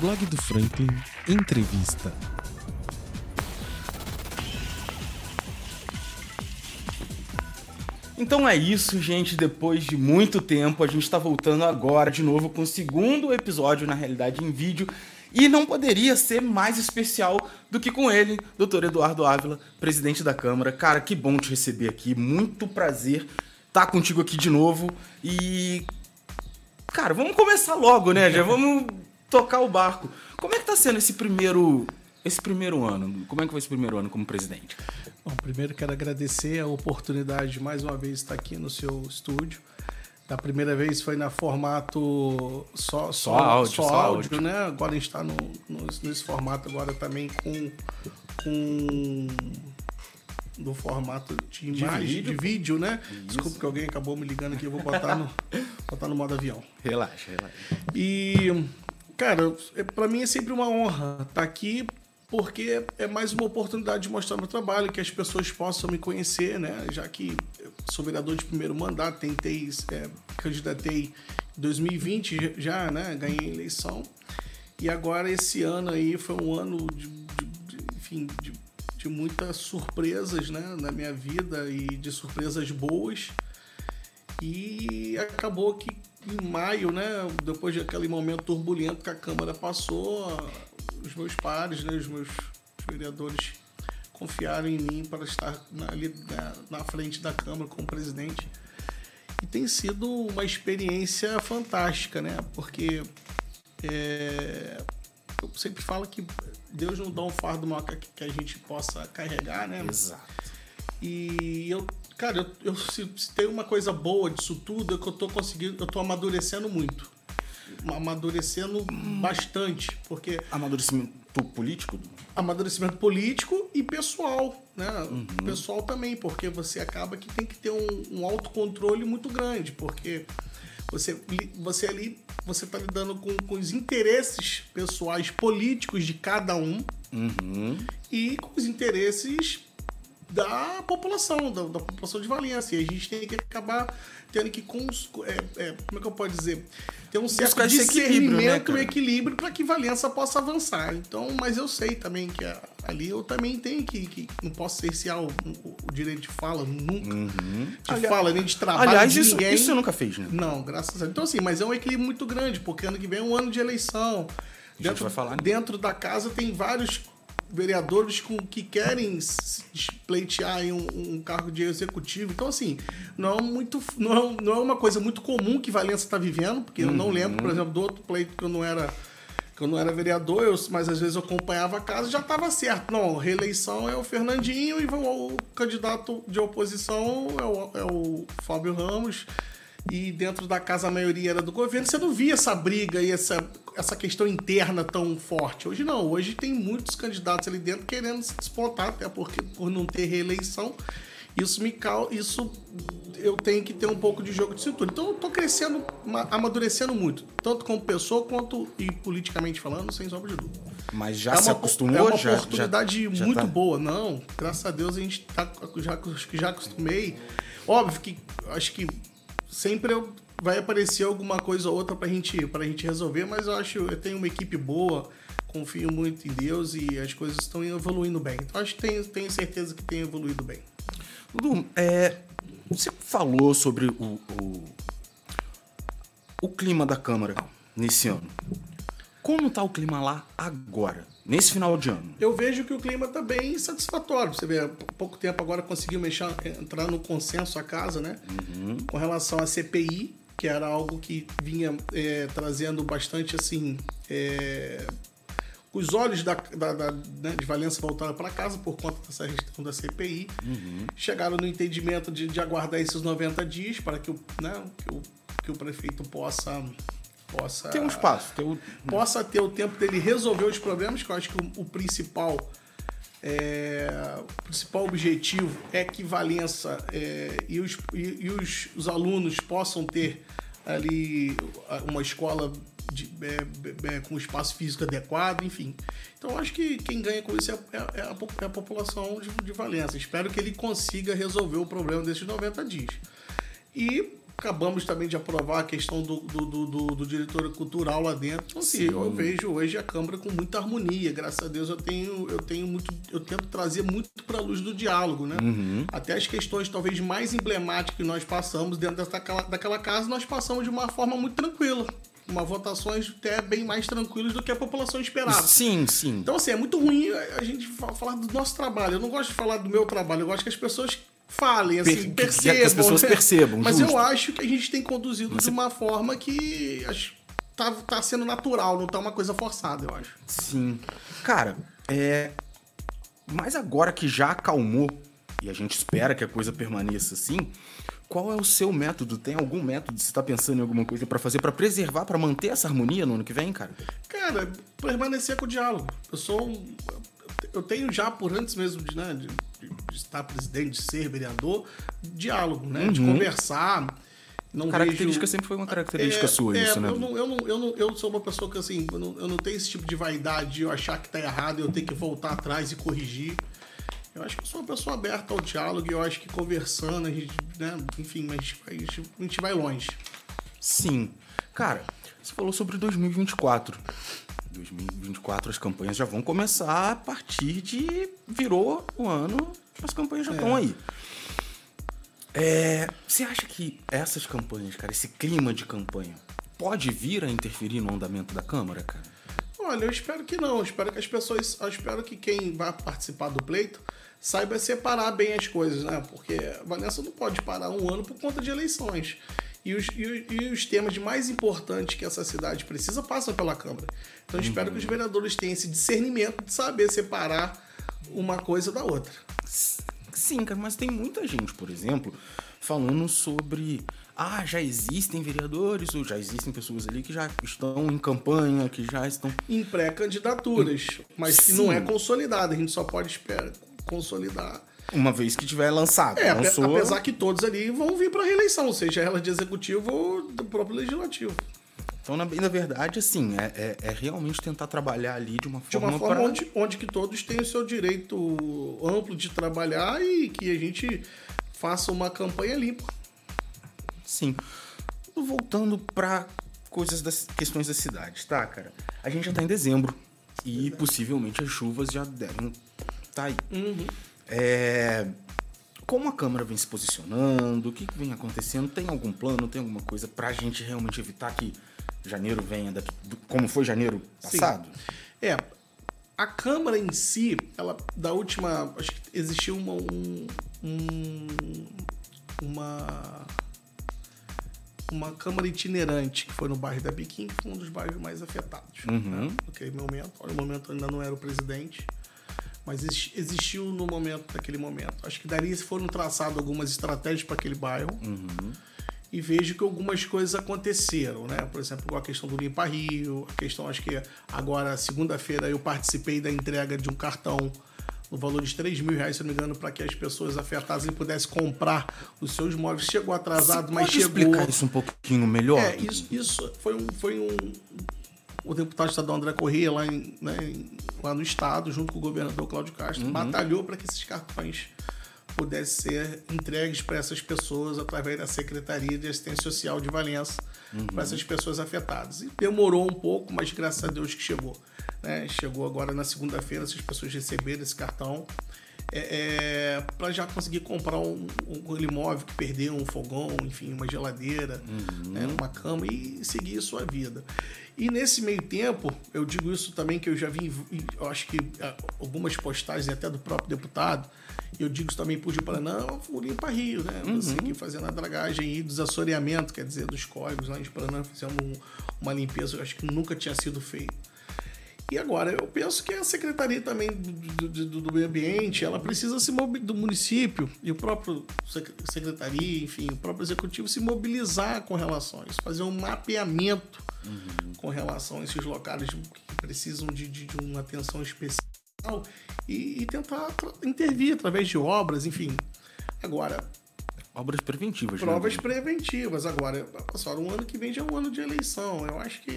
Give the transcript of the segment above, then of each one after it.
Blog do Franklin Entrevista. Então é isso, gente. Depois de muito tempo, a gente está voltando agora de novo com o segundo episódio, na realidade, em vídeo. E não poderia ser mais especial do que com ele, Dr. Eduardo Ávila, presidente da Câmara. Cara, que bom te receber aqui. Muito prazer estar contigo aqui de novo. E. Cara, vamos começar logo, né? Já vamos tocar o barco. Como é que tá sendo esse primeiro esse primeiro ano? Como é que foi esse primeiro ano como presidente? Bom, primeiro quero agradecer a oportunidade de mais uma vez estar aqui no seu estúdio. Da primeira vez foi na formato só, só, só áudio, só só áudio, áudio. né? Agora a gente está no, no- nesse formato agora também com, com do formato de De imagem, vídeo. de vídeo, né? Desculpa que alguém acabou me ligando aqui, eu vou botar no, botar no modo avião. Relaxa, relaxa. E, cara, é, para mim é sempre uma honra estar aqui, porque é mais uma oportunidade de mostrar meu trabalho, que as pessoas possam me conhecer, né? Já que sou vereador de primeiro mandato, tentei, é, candidatei em 2020 já, né? Ganhei a eleição. E agora esse ano aí foi um ano de, de- de- enfim, de, de muitas surpresas, né? Na minha vida e de surpresas boas. E acabou que em maio, né, depois daquele momento turbulento que a Câmara passou, os meus pares, né, os meus vereadores confiaram em mim para estar na, ali na, na frente da Câmara como presidente. E tem sido uma experiência fantástica, né? Porque é, eu sempre falo que Deus não dá um fardo maior que, que a gente possa carregar, né? Exato. E eu, cara, eu, eu se, se tem uma coisa boa disso tudo é que eu tô conseguindo, eu tô amadurecendo muito. Amadurecendo bastante, porque Amadurecimento político? amadurecimento político e pessoal, né? Pessoal também, porque você acaba que tem que ter um, um autocontrole muito grande, porque você, você ali, você tá lidando com, com os interesses pessoais políticos de cada um, Uhum. e com os interesses da população, da, da população de Valência. E a gente tem que acabar tendo que, cons, é, é, como é que eu posso dizer? Ter um certo né, discernimento e cara? equilíbrio para que Valença possa avançar. Então, mas eu sei também que a- ali eu também tenho que, que não posso cercear o, o- o direito de fala nunca. De Ali- fala, nem de trabalho Uhum. Aliás, de isso, ninguém. isso você nunca fez, né? Não, graças a Deus. Então, assim, mas é um equilíbrio muito grande, porque ano que vem é um ano de eleição. A gente vai falar nisso. dentro da casa tem vários vereadores com, que querem pleitear em um, um cargo de executivo. Então, assim, não é, muito, não, é, não é uma coisa muito comum que Valença está vivendo, porque eu não Uhum. lembro, por exemplo, do outro pleito que eu não era que eu não era vereador, eu, mas às vezes eu acompanhava a casa e já estava certo. Não, reeleição é o Fernandinho e o, o candidato de oposição é o, é o Fábio Ramos. E dentro da casa a maioria era do governo. Você não via essa briga e essa, essa questão interna tão forte. Hoje não. Hoje tem muitos candidatos ali dentro querendo se despontar, até porque por não ter reeleição. Isso me causa. Isso eu tenho que ter um pouco de jogo de cintura. Então eu tô crescendo, ma- amadurecendo muito. Tanto como pessoa quanto e politicamente falando, sem sombra de dúvida. Mas já é se uma, acostumou? é uma já, oportunidade já, já muito tá- boa. Não, graças a Deus a gente tá, já, já acostumei. Óbvio que acho que sempre vai aparecer alguma coisa ou outra pra gente, pra gente resolver, mas eu acho eu tenho uma equipe boa, confio muito em Deus e as coisas estão evoluindo bem. Então acho que tenho, tenho certeza que tem evoluído bem. Dudu, é, você falou sobre o, o, o clima da Câmara nesse ano. Como tá o clima lá agora, nesse final de ano? Eu vejo que o clima está bem satisfatório. Você vê, há pouco tempo agora conseguiu mexer, entrar no consenso a casa, né? Com relação à CPI, que era algo que vinha é, trazendo bastante assim. é, os olhos da, da- da- né, de Valença voltaram para casa por conta dessa questão da CPI. Chegaram no entendimento de, de aguardar esses 90 dias para que o, né, que o, que o prefeito possa. Possa Tem um espaço, tem o... possa ter o tempo dele resolver os problemas, que eu acho que o, o principal é, o principal objetivo é que Valença é, e, os, e, e os, os alunos possam ter ali uma escola de- é, com espaço físico adequado, enfim. Então, eu acho que quem ganha com isso é, é- é a, é a população de, de Valença. Espero que ele consiga resolver o problema desses 90 dias. E acabamos também de aprovar a questão do, do, do, do, do diretor cultural lá dentro. Então, assim, eu vejo hoje a Câmara com muita harmonia. Graças a Deus eu tenho, eu tenho muito, eu tento trazer muito para a luz do diálogo, né? Uhum. Até as questões talvez mais emblemáticas que nós passamos dentro daquela, daquela casa, nós passamos de uma forma muito tranquila. Uma votações até bem mais tranquilas do que a população esperava. Sim, sim. Então, assim, é muito ruim a gente fa- falar do nosso trabalho. Eu não gosto de falar do meu trabalho, eu gosto que as pessoas falem, assim, Per- percebam. que as pessoas né? percebam, Mas justo. eu acho que a gente tem conduzido de uma forma que tá, tá sendo natural, não tá uma coisa forçada, eu acho. Sim. Cara, é. Mas agora que já acalmou, e a gente espera que a coisa permaneça assim, qual é o seu método? Tem algum método? Você tá pensando em alguma coisa pra fazer, pra preservar, pra manter essa harmonia no ano que vem, cara? Cara, permanecer com o diálogo. Eu sou um, Eu tenho já, por antes mesmo de, né, de, de estar presidente, de ser vereador, diálogo, né? De conversar. Não Característica vejo... sempre foi uma característica É, sua, é, isso, né? Eu, não, eu, não, eu, não, eu sou uma pessoa que, assim, eu não, eu não tenho esse tipo de vaidade de eu achar que tá errado e eu tenho que voltar atrás e corrigir. Eu acho que eu sou uma pessoa aberta ao diálogo e eu acho que conversando, a gente, né, enfim, mas a gente, a gente vai longe. Sim. Cara, você falou sobre 2024. 2024 as campanhas já vão começar a partir de virou o ano, as campanhas já estão aí. É, você acha que essas campanhas, cara, esse clima de campanha, pode vir a interferir no andamento da Câmara, cara? Olha, eu espero que não. Eu espero que as pessoas. Eu espero que quem vai participar do pleito saiba separar bem as coisas, né? Porque a Vanessa não pode parar um ano por conta de eleições. E os, e, e os temas mais importantes que essa cidade precisa passam pela Câmara. Então eu espero que os vereadores tenham esse discernimento de saber separar uma coisa da outra. Sim, cara, mas tem muita gente, por exemplo, falando sobre. Ah, já existem vereadores, ou já existem pessoas ali que já estão em campanha, que já estão. Em pré-candidaturas, mas que não Sim. é consolidada. A gente só pode esperar consolidar Uma vez que tiver lançado. É, lançou, apesar que todos ali vão vir para reeleição, seja ela de executivo ou do próprio legislativo. Então, na, na verdade, assim, é, é, é realmente tentar trabalhar ali de uma De forma. uma forma pra- onde, onde que todos têm o seu direito amplo de trabalhar e que a gente faça uma campanha limpa. Sim. Voltando pra coisas das questões da cidade, tá, cara? A gente já tá em dezembro e possivelmente as chuvas já devem tá aí. É, Como a Câmara vem se posicionando, o que, que vem acontecendo? Tem algum plano, tem alguma coisa pra gente realmente evitar que janeiro venha daqui, do- como foi janeiro Sim. passado? É, a Câmara em si, ela da última. Acho que existiu uma. Um, um- uma. Uma Câmara itinerante que foi no bairro da Biquim, que foi um dos bairros mais afetados. Uhum. Né? Naquele momento. No momento ainda não era o presidente. Mas exi- existiu no momento, naquele momento. Acho que dali foram traçadas algumas estratégias para aquele bairro. E vejo que algumas coisas aconteceram, né? Por exemplo, a questão do Limpa Rio, a questão, acho que agora, segunda-feira, eu participei da entrega de um cartão no valor de 3 mil reais, se não me engano, para que as pessoas afetadas pudessem comprar os seus móveis. Chegou atrasado, Você mas pode chegou. explicar isso um pouquinho melhor? É, isso, isso foi um, foi um. O deputado estadual André Corrêa, lá, em, né, lá no estado, junto com o governador Cláudio Castro, Uhum. batalhou para que esses cartões pudessem ser entregues para essas pessoas através da Secretaria de Assistência Social de Valença, Uhum. para essas pessoas afetadas. E demorou um pouco, mas graças a Deus que chegou. né? Chegou agora na segunda-feira, essas pessoas receberam esse cartão. É, para já conseguir comprar um, um imóvel que perdeu, um fogão, enfim, uma geladeira, né, uma cama e seguir sua vida. E nesse meio tempo, eu digo isso também que eu já vi, eu acho que ah, algumas postagens até do próprio deputado, eu digo isso também por de Paraná, o Limpa Rio, né? Você aqui fazendo a dragagem e desassoreamento, quer dizer, dos córregos lá em Paraná, fizemos um- uma limpeza, eu acho que nunca tinha sido feita. E agora, eu penso que a Secretaria também do, do, do- Meio Ambiente, ela precisa se do município e o próprio sec- Secretaria, enfim, o próprio Executivo se mobilizar com relação a isso, fazer um mapeamento com relação a esses locais que precisam de, de, de uma atenção especial e, e tentar intervir através de obras, enfim. Agora, Obras preventivas, provas né? preventivas. Agora, pessoal, um ano que vem já é um ano de eleição. Eu acho que.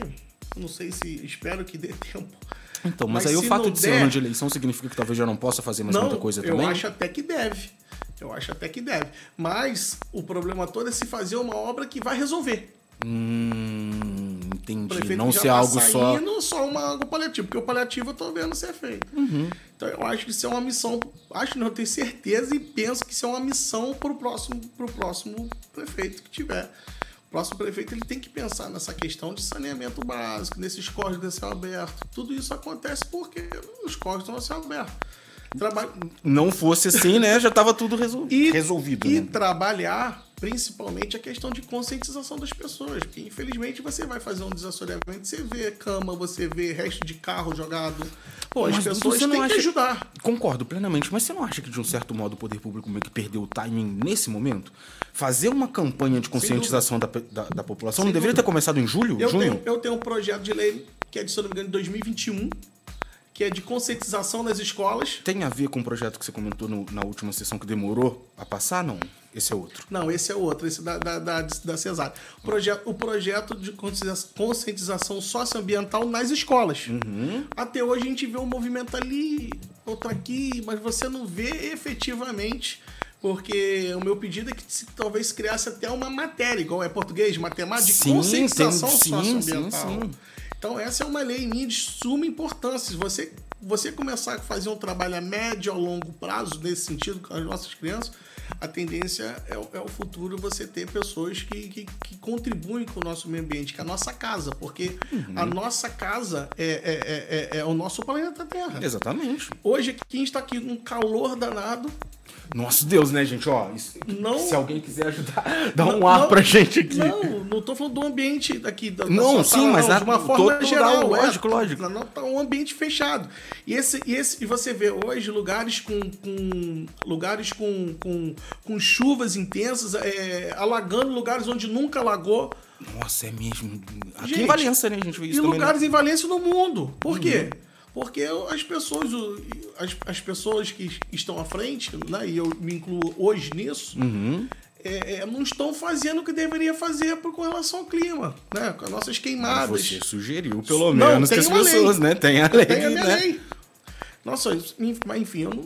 Não sei se. Espero que dê tempo. Então, mas, Mas aí o fato não de ser der- ano de eleição significa que talvez já não possa fazer mais muita coisa eu também? acho até que deve. Eu acho até que deve. Mas o problema todo é se fazer uma obra que vai resolver. Hum, entendi. prefeito Não ser tá algo só. saindo, só uma, algo paliativo, porque o paliativo eu tô vendo ser feito. Uhum. Então eu acho que isso é uma missão, acho não, eu tenho certeza e penso que isso é uma missão pro próximo, pro próximo prefeito que tiver. O próximo prefeito ele tem que pensar nessa questão de saneamento básico, nesses córregos de céu aberto. Tudo isso acontece porque os córregos estão a céu aberto. Trabalho, Não fosse assim, né? Já tava tudo resol... e, resolvido. E né? trabalhar principalmente a questão de conscientização das pessoas. Porque infelizmente você vai fazer um desassoreamento, você vê cama, você vê resto de carro jogado. Pô, as Mas, Dudu, pessoas você não têm que acha- ajudar. Concordo plenamente, mas você não acha que de um certo modo o poder público meio que perdeu o timing nesse momento? Fazer uma campanha de conscientização da, da, da população Sem não deveria dúvida. ter começado em julho? Eu junho? tenho, eu tenho um projeto de lei que é de, se não me engano, de 2021, que é de conscientização nas escolas. Tem a ver com o projeto que você comentou no- na última sessão que demorou a passar? Não. Esse é outro. Não, esse é outro, esse da, da, da, da Cesárea. O projeto, o projeto de conscientiza- conscientização socioambiental nas escolas. Uhum. Até hoje a gente vê um movimento ali, outro aqui, mas você não vê efetivamente. Porque o meu pedido é que se, talvez criasse até uma matéria, igual é português, matemática, Sim, conscientização tem- sim, socioambiental. sim, sim. Então, essa é uma lei minha de suma importância. Se você, você começar a fazer um trabalho a médio ou longo prazo, nesse sentido, com as nossas crianças, a tendência é, o- é o futuro você ter pessoas que, que, que contribuem com o nosso meio ambiente, que é a nossa casa, porque Uhum. a nossa casa é, é, é, é, é o nosso planeta Terra. Exatamente. Hoje aqui, a gente está aqui num calor danado, Nossa Deus, né, gente? Ó, isso- Não- se alguém quiser ajudar, dá um Não, ar não, pra gente aqui. Não, não tô falando do ambiente daqui. Da, da Não, sua sim, sala, mas não, a- de uma forma geral. lugar, é, lógico, lógico. Não, tá um ambiente fechado. E, esse, e, esse, e você vê hoje lugares com, com lugares com, com, com chuvas intensas, é, alagando lugares onde nunca alagou. Nossa, é mesmo. Aqui Gente, em Valença, né? A gente vê isso e também. né? lugares em Valência no mundo. Por quê? Porque as pessoas, as, as pessoas que estão à frente, né, e eu me incluo hoje nisso, Uhum. é, é, não estão fazendo o que deveria fazer por- com relação ao clima, né? Com as nossas Mas queimadas. Você sugeriu, pelo Não, menos, que as pessoas, lei. né? Tem a lei, Tem a minha né? lei. Nossa, mas enfim, eu não.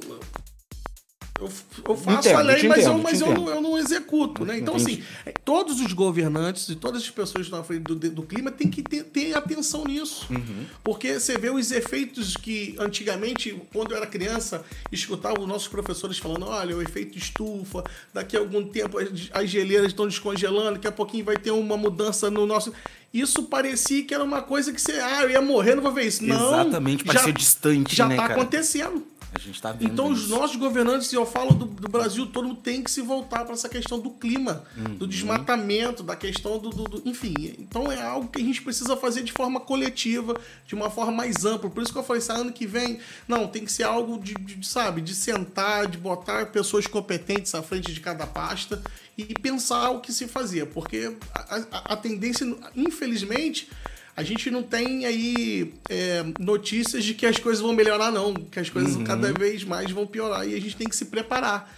Eu, eu faço Entendo, a lei, mas, entendo, eu, mas eu, não, eu não executo, né? Então, Entendi. assim, todos os governantes e todas as pessoas que estão à frente do, do clima têm que ter, ter atenção nisso. Uhum. Porque você vê os efeitos que antigamente, quando eu era criança, escutava os nossos professores falando: olha, o efeito estufa, daqui a algum tempo as, as geleiras estão descongelando, daqui a pouquinho vai ter uma mudança no nosso. Isso parecia que era uma coisa que você, ah, eu ia morrer, não vou ver isso. Não, Exatamente, parecia distante, já né, tá cara? acontecendo. A gente tá vendo Então, os isso. nossos governantes, e eu falo do, do Brasil todo, tem que se voltar para essa questão do clima, Uhum. do desmatamento, da questão do, do- do- Enfim, então é algo que a gente precisa fazer de forma coletiva, de uma forma mais ampla. Por isso que eu falei, esse ano que vem, não, tem que ser algo de, de, sabe, de sentar, de botar pessoas competentes à frente de cada pasta e pensar o que se fazia. Porque a, a- a tendência, infelizmente. A gente não tem aí é, notícias de que as coisas vão melhorar, não. Que as coisas cada vez mais vão piorar e a gente tem que se preparar.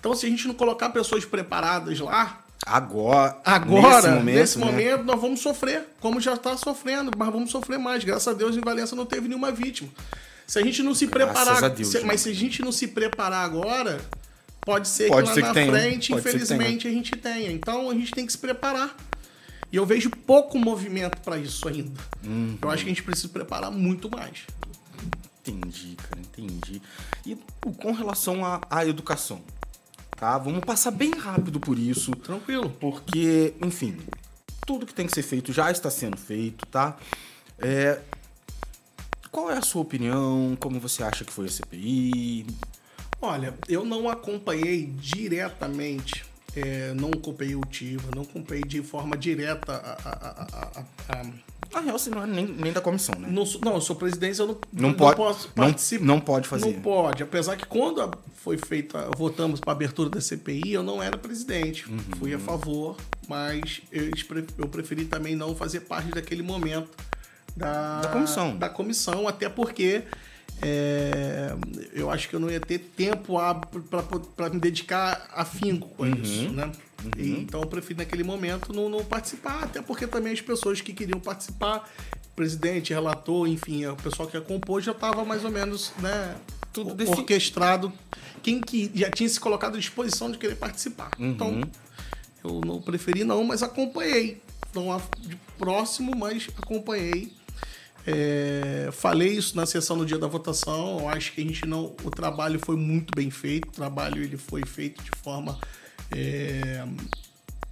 Então, se a gente não colocar pessoas preparadas lá, Agora, agora, nesse momento, nesse né? momento, nós vamos sofrer, como já está sofrendo, mas vamos sofrer mais. Graças a Deus, em Valença não teve nenhuma vítima. Se a gente não se Graças preparar, a Deus, se- mas se a gente não se preparar agora, pode ser Pode que lá ser que na tenha, frente, que infelizmente, a gente tenha. Então, a gente tem que se preparar. E eu vejo pouco movimento para isso ainda. Uhum. Eu acho que a gente precisa preparar muito mais. Entendi, cara, entendi. E com relação à, à educação, tá? Vamos passar bem rápido por isso, Tranquilo. porque, enfim, tudo que tem que ser feito já está sendo feito, tá? É, qual é a sua opinião? Como você acha que foi a CPI? Olha, eu não acompanhei diretamente, é, não acompanhei o TIVA, não acompanhei de forma direta a. a- a- a- Na real, você não é nem, nem da comissão, né? não, não, eu sou presidente, eu não, Não pode- posso não- participar. não pode fazer. Não pode, apesar que quando foi feita, votamos para a abertura da CPI, eu não era presidente. Uhum. Fui a favor, mas eu, eu preferi também não fazer parte daquele momento da, Da comissão. Da comissão, até porque é, eu acho que eu não ia ter tempo para me dedicar afinco com Uhum. isso, né? E, então eu preferi naquele momento não, não participar, até porque também as pessoas que queriam participar, presidente, relator, enfim, o pessoal que compôs já estava mais ou menos, né? Tudo desse- orquestrado, quem que já tinha se colocado à disposição de querer participar. Uhum. Então, eu não preferi não, mas acompanhei. Não a- de próximo, mas acompanhei. É, falei isso na sessão no dia da votação. Eu acho que a gente não. O trabalho foi muito bem feito. O trabalho ele foi feito de forma é,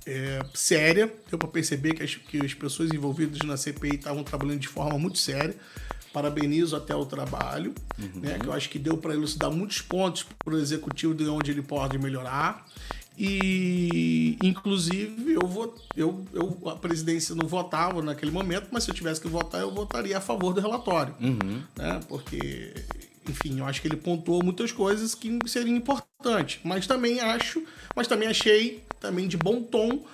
é, séria. Deu para perceber que as, que as pessoas envolvidas na CPI estavam trabalhando de forma muito séria. Parabenizo até o trabalho, né, que eu acho que deu para elucidar muitos pontos para o executivo de onde ele pode melhorar. E, inclusive, eu, vou, eu, eu a presidência não votava naquele momento, mas se eu tivesse que votar, eu votaria a favor do relatório. Né? Porque, enfim, eu acho que ele pontuou muitas coisas que seriam importantes. Mas também acho, mas também achei também de bom tom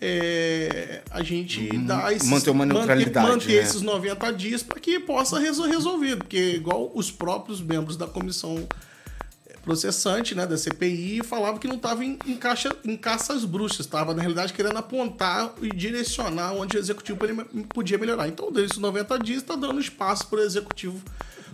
é, a gente dar esses, manter uma neutralidade, manter, manter né? esses 90 dias para que possa resol- resolvido. Porque, igual os próprios membros da comissão processante, né, da CPI, falava que não estava em, em, caixa, em caças bruxas, estava, na realidade, querendo apontar e direcionar onde o executivo podia melhorar. Então, desses 90 dias, está dando espaço para o executivo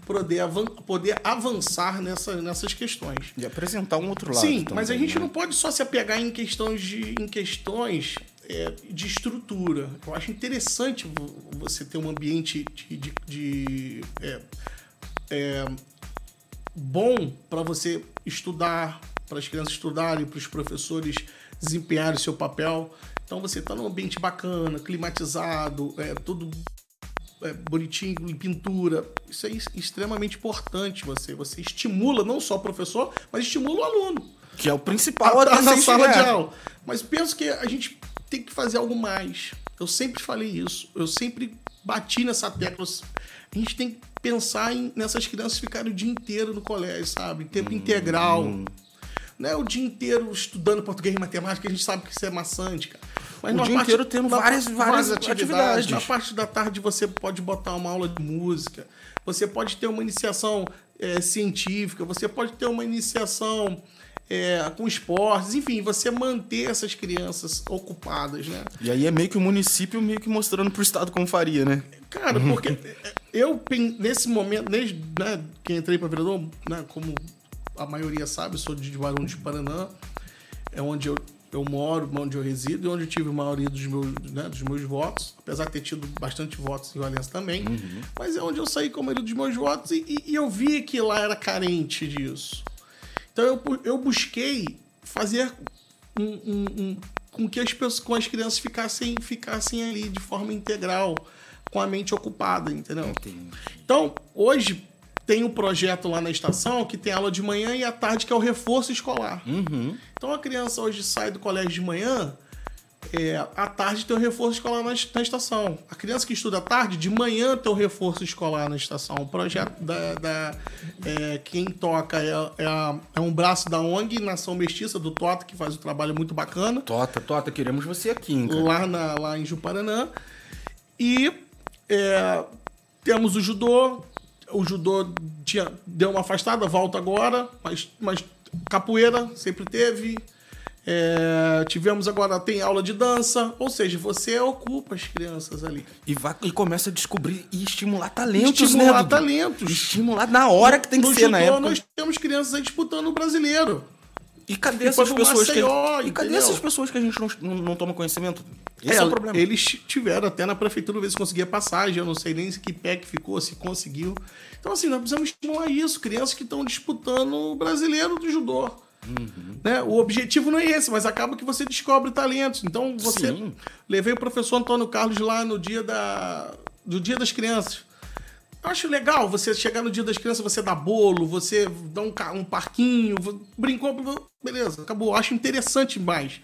poder, avan poder avançar nessa, nessas questões. E apresentar um outro lado. Sim, também, mas a gente né? não pode só se apegar em questões de, em questões é, de estrutura. Eu acho interessante vo- você ter um ambiente de, de- de, é, é, bom para você estudar, para as crianças estudarem, para os professores desempenharem o seu papel. Então você está num ambiente bacana, climatizado, é, tudo é, bonitinho, em pintura. Isso é extremamente importante. Você, você estimula não só o professor, mas estimula o aluno Que é o principal a, na sala de chegar. aula. Mas penso que a gente tem que fazer algo mais. Eu sempre falei isso. Eu sempre bati nessa tecla. A gente tem que pensar em, nessas crianças ficarem o dia inteiro no colégio, sabe? Hum, Tempo integral. Não é o dia inteiro estudando português e matemática, a gente sabe que isso é maçante, cara. Mas O dia inteiro tendo na- várias- várias atividades. Na parte da tarde você pode botar uma aula de música, você pode ter uma iniciação é, científica, você pode ter uma iniciação é, com esportes, enfim, você manter essas crianças ocupadas, né? E aí é meio que o município meio que mostrando pro estado como faria, né? Cara, porque eu, nesse momento, desde né, que entrei para vereador, né, como a maioria sabe, sou de Barão de Paraná, é onde eu, eu moro, onde eu resido e onde eu tive a maioria dos meus, né, dos meus votos, apesar de ter tido bastante votos em Valença também, mas é onde eu saí com a maioria dos meus votos e, e- e eu vi que lá era carente disso. Então eu, eu busquei fazer um, um- um- com que as pessoas, com as crianças ficassem, ficassem ali de forma integral, com a mente ocupada, entendeu? Então, hoje tem um projeto lá na estação que tem aula de manhã e à tarde, que é o reforço escolar. Então a criança hoje sai do colégio de manhã, é, à tarde tem o reforço escolar na, na estação. A criança que estuda à tarde, de manhã tem o reforço escolar na estação. O projeto da. da- é, quem toca é, é, a- é um braço da ONG, Nação Mestiça, do Tota, que faz um trabalho muito bacana Tota, Tota, queremos você aqui, hein, cara. lá, na, lá em Juparanã. E é, temos o judô. O judô tinha, deu uma afastada, volta agora, mas, mas capoeira sempre teve. É, tivemos agora, tem aula de dança, ou seja, você ocupa as crianças ali. E, vai, e começa a descobrir e estimular talentos, Estimular né? Talentos. Estimular na hora que tem que no ser, judô, na época. nós temos crianças aí disputando o brasileiro. E cadê E essas pessoas que... Maceió, E cadê essas pessoas que a gente não, não, não toma conhecimento? Esse é, o problema. Eles tiveram até na prefeitura ver se conseguia passagem. Eu não sei nem se que pé que ficou, se conseguiu. Então, assim, nós precisamos estimular isso. Crianças que estão disputando o brasileiro do judô. Uhum. Né? O objetivo não é esse, mas acaba que você descobre talentos. Então, você. Sim. Levei o professor Antônio Carlos lá no dia da. do Dia das Crianças. Eu acho legal você chegar no dia das crianças, você dá bolo, você dá um, um parquinho, brincou, beleza, acabou. Acho interessante mais.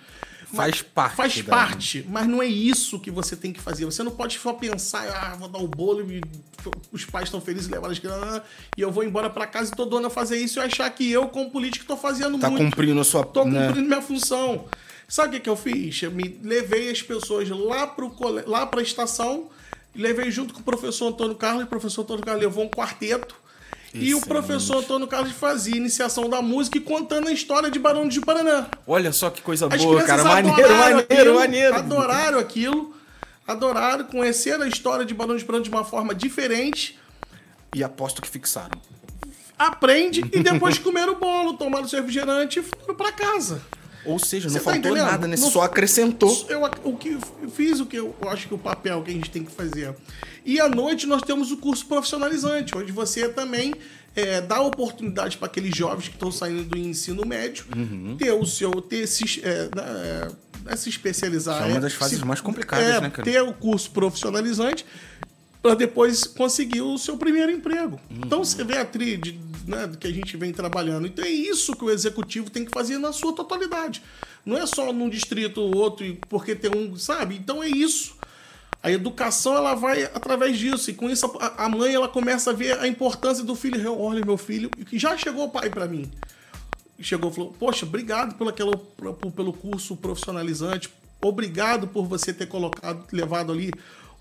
Faz parte Faz da- parte, mas não é isso que você tem que fazer. Você não pode só pensar, ah, vou dar o bolo e os pais estão felizes levar as crianças e eu vou embora pra casa e tô doando a fazer isso e achar que eu, como político, tô fazendo Tá muito. cumprindo a sua... Tô né? cumprindo minha função. Sabe o que, que eu fiz? Eu me levei as pessoas lá, pro cole... lá pra estação, levei junto com o professor Antônio Carlos, o professor Antônio Carlos levou um quarteto. E o Excelente. professor Antônio Carlos fazia iniciação da música e contando a história de Barão de Paraná. Olha só que coisa As boa, cara. Maneiro, maneiro, aquilo, maneiro. Adoraram aquilo. Adoraram, conheceram a história de Barão de Paraná de uma forma diferente. E aposto que fixaram. aprende e depois comeram o bolo, tomaram seu refrigerante e foram para casa. Ou seja, não Você tá faltou entendendo? nada, né? Não- Só acrescentou. Eu, o que eu fiz o que eu acho que o papel que a gente tem que fazer. E à noite nós temos o curso profissionalizante, onde você também é, dá oportunidade para aqueles jovens que estão saindo do ensino médio Uhum. ter o seu ter se, é, né, é, se especializar. Que é uma das se- fases mais complicadas, é, né, cara? Ter o curso profissionalizante para depois conseguir o seu primeiro emprego. Uhum. Então você vê a trilha né, que a gente vem trabalhando. Então é isso que o executivo tem que fazer na sua totalidade. Não é só num distrito ou outro, porque tem um, sabe? Então é isso. A educação ela vai através disso e com isso a, a mãe ela começa a ver a importância do filho. Olha meu filho, que já chegou o pai para mim. Chegou e falou: Poxa, obrigado pelo, aquela, pelo curso profissionalizante, obrigado por você ter colocado, levado ali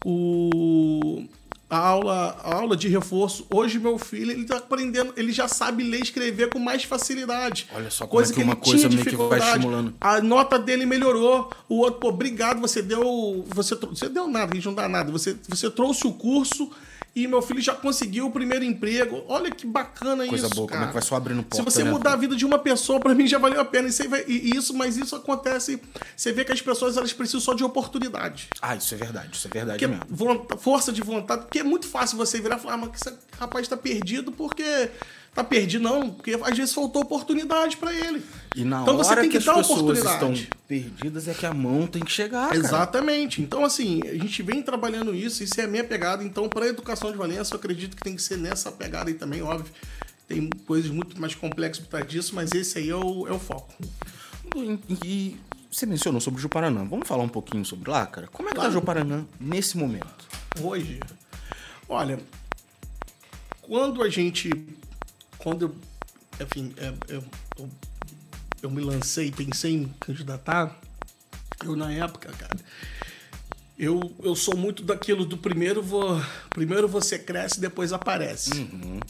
o, a, aula, a aula de reforço. Hoje, meu filho, ele tá aprendendo, ele já sabe ler e escrever com mais facilidade. Olha só como é que uma coisa meio que vai estimulando. A nota dele melhorou. O outro, pô, obrigado, você deu. Você, você deu nada, a gente não dá nada. Você, você trouxe o curso e meu filho já conseguiu o primeiro emprego. Olha que bacana Coisa isso. boa, como cara. é que vai só abrindo Se porta, você né? mudar a vida de uma pessoa, pra mim já valeu a pena. E isso, mas isso acontece. Você vê que as pessoas elas precisam só de oportunidade. Ah, isso é verdade, isso é verdade Porque mesmo. força de vontade, porque é muito fácil você virar e falar, ah, mas esse rapaz tá perdido porque. Tá perdido, não, porque às vezes faltou oportunidade pra ele. E na então hora você tem que, que, as dar pessoas oportunidade. estão perdidas é que a mão tem que chegar, cara. Exatamente. Então, assim, a gente vem trabalhando isso, isso é a minha pegada. Então, para a educação de Valença, eu acredito que tem que ser nessa pegada aí também, óbvio. Tem coisas muito mais complexas por trás disso, mas esse aí é o, é o foco. E, e você mencionou sobre o Juparanã. Vamos falar um pouquinho sobre lá, cara? Como é que Claro. tá o Juparanã nesse momento? Hoje, olha, quando a gente. Quando eu. Enfim, é, eu, eu, eu me lancei, pensei em candidatar, eu na época, cara. Eu, eu sou muito daquilo do primeiro, vou, primeiro você cresce, depois aparece.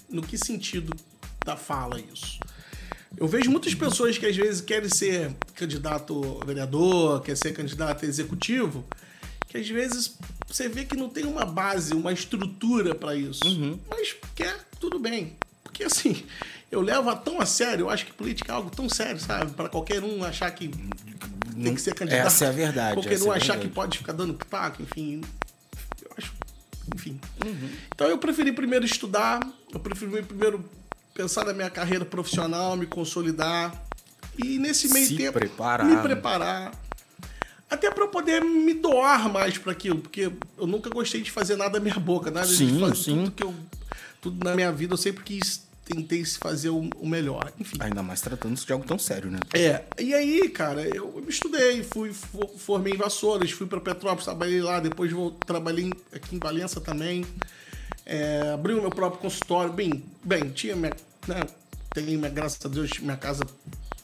No que sentido da fala isso? Eu vejo muitas pessoas que às vezes querem ser candidato a vereador, quer ser candidato a executivo, que às vezes você vê que não tem uma base, uma estrutura para isso. Mas quer, tudo bem. Porque assim, eu levo a tão a sério, eu acho que política é algo tão sério, sabe? Para qualquer um achar que tem que ser candidato. Essa é a verdade, Qualquer um é achar verdade. que pode ficar dando pitaco, enfim. Eu acho. Enfim. Uhum. Então eu preferi primeiro estudar, eu preferi primeiro pensar na minha carreira profissional, me consolidar. E nesse meio Se tempo. preparar, Me preparar. Até para eu poder me doar mais para aquilo, porque eu nunca gostei de fazer nada da minha boca, nada Sim, de fazer sim. tudo que eu. Tudo na minha vida eu sempre quis, tentei fazer o, melhor. Enfim. Ainda mais tratando-se de algo tão sério, né? É, e aí, cara, eu estudei, fui, fo- formei em Vassouras, fui para Petrópolis, trabalhei lá, depois vou, trabalhei aqui em Valença também. É, abri o meu próprio consultório, bem, bem, tinha minha, né, tenho, minha, graças a Deus, minha casa,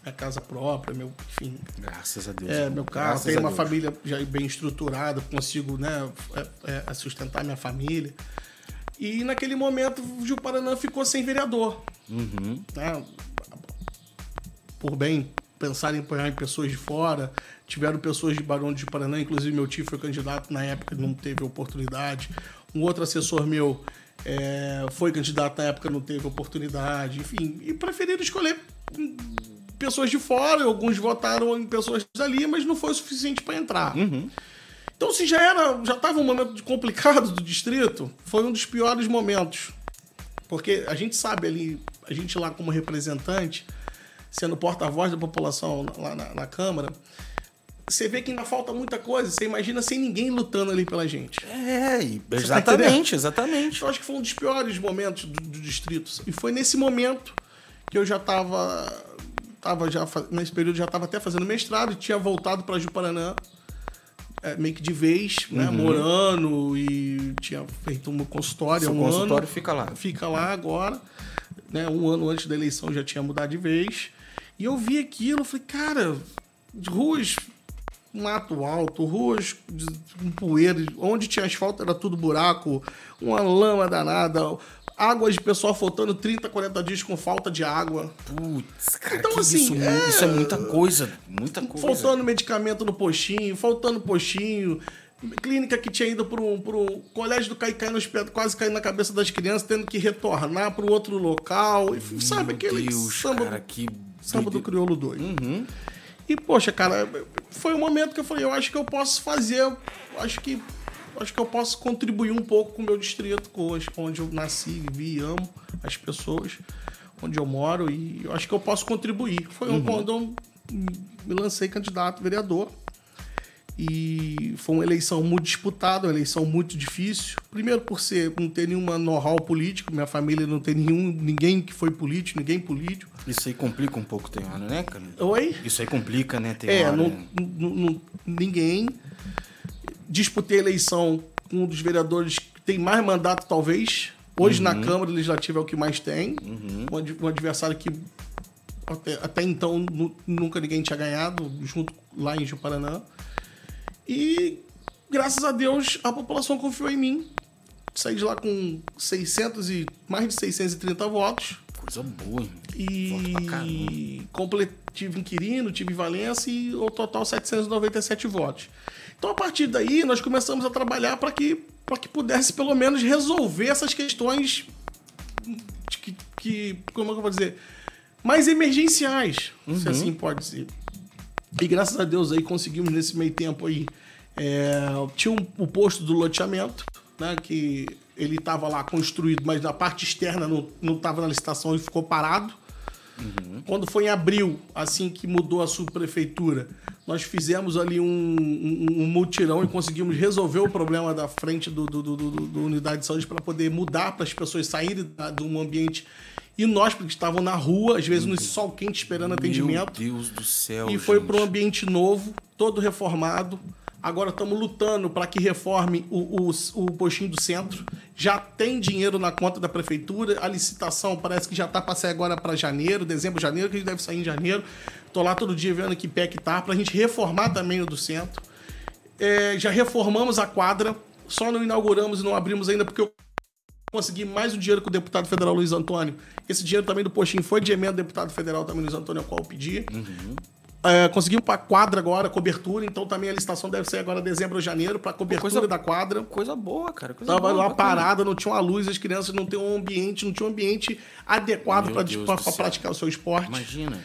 minha casa própria, meu, enfim, Graças a Deus. é, meu carro, tenho uma Deus. família já bem estruturada, consigo, né, é, é, sustentar minha família. E naquele momento, o Gil Paraná ficou sem vereador Uhum. né, por bem pensar em apoiar em pessoas de fora. Tiveram pessoas de Barão de Paraná, inclusive meu tio foi candidato na época e não teve oportunidade. Um outro assessor meu é, foi candidato na época não teve oportunidade. Enfim, e preferiram escolher pessoas de fora. Alguns votaram em pessoas dali, mas não foi o suficiente para entrar. Então, se já era, já estava um momento complicado do distrito, foi um dos piores momentos. Porque a gente sabe ali, a gente lá como representante, sendo porta-voz da população lá na, na Câmara, você vê que ainda falta muita coisa. Você imagina sem ninguém lutando ali pela gente. É, tá exatamente, exatamente. Eu acho que foi um dos piores momentos do, do distrito. E foi nesse momento que eu já estava tava já nesse período já estava até fazendo mestrado e tinha voltado para Juparanã é, meio que de vez, né, Uhum. morando e tinha feito um consultório Seu um consultório ano. fica lá. Fica lá agora, né? Um ano antes da eleição já tinha mudado de vez. E eu vi aquilo, falei, cara, ruas mato alto, ruas com poeira, onde tinha asfalto era tudo buraco, uma lama danada, águas de pessoal faltando 30, 40 dias com falta de água. Putz, cara, Então, assim, isso, é- isso é muita coisa, muita coisa. Faltando medicamento no postinho, faltando postinho. clínica que tinha ido um, um colégio do Caicai no hospital, quase caindo na cabeça das crianças, tendo que retornar para outro local. E, sabe aquele Deus, samba, cara, que samba do crioulo doido. Uhum. E, poxa, cara, foi um momento que eu falei, eu acho que eu posso fazer, eu acho que acho que eu posso contribuir um pouco com o meu distrito, com onde eu nasci, vivi e amo as pessoas, onde eu moro, e eu acho que eu posso contribuir. Foi um quando eu me lancei candidato a vereador. E foi uma eleição muito disputada, uma eleição muito difícil. Primeiro por ser não ter nenhuma know-how político, minha família não tem nenhum, ninguém que foi político, ninguém político. Isso aí complica um pouco, tem hora, né, cara? Oi? Isso aí complica, né, tem É, não, né? não- não- ninguém. Disputei a eleição com um dos vereadores que tem mais mandato, talvez. Hoje na Câmara Legislativa é o que mais tem. Um, ad- um adversário que até, até então nu- nunca ninguém tinha ganhado, junto lá em Juparanã. E graças a Deus a população confiou em mim. Saí de lá com 600 e mais de 630 votos. Coisa boa. E comple- tive inquilino, tive Valência e o total 797 votos. Então, a partir daí, nós começamos a trabalhar para que, pra que pudesse, pelo menos, resolver essas questões que, que- como é que eu vou dizer, mais emergenciais, se assim pode dizer. E graças a Deus aí conseguimos nesse meio tempo aí. é, tinha um- o posto do loteamento, né? Que ele estava lá construído, mas na parte externa não estava na licitação e ficou parado. Quando foi em abril, assim que mudou a subprefeitura, nós fizemos ali um, um- um mutirão e conseguimos resolver o problema da frente do, do, do, do- unidade de saúde para poder mudar para as pessoas saírem da, de um ambiente inóspito, que estavam na rua, às vezes no sol quente esperando atendimento. Meu Deus do céu, E foi para um ambiente novo, todo reformado. Agora estamos lutando para que reforme o, o, o postinho do centro. Já tem dinheiro na conta da prefeitura. A licitação parece que já está para sair agora para janeiro, dezembro, janeiro, que a gente deve sair em janeiro. Estou lá todo dia vendo que pé que tá, para a gente reformar também o do centro. É, já reformamos a quadra, só não inauguramos e não abrimos ainda porque eu consegui mais um dinheiro com o deputado federal Luiz Antônio. Esse dinheiro também do postinho foi de emenda do deputado federal também Luiz Antônio, ao qual eu pedi. É, conseguimos para quadra agora, cobertura, então também a licitação deve ser agora dezembro ou janeiro para cobertura coisa- da quadra. Coisa boa, cara. Coisa Tava boa, lá bacana. parada, não tinha uma luz, as crianças não tinham um ambiente, não tinha um ambiente adequado para praticar o seu esporte. Imagina.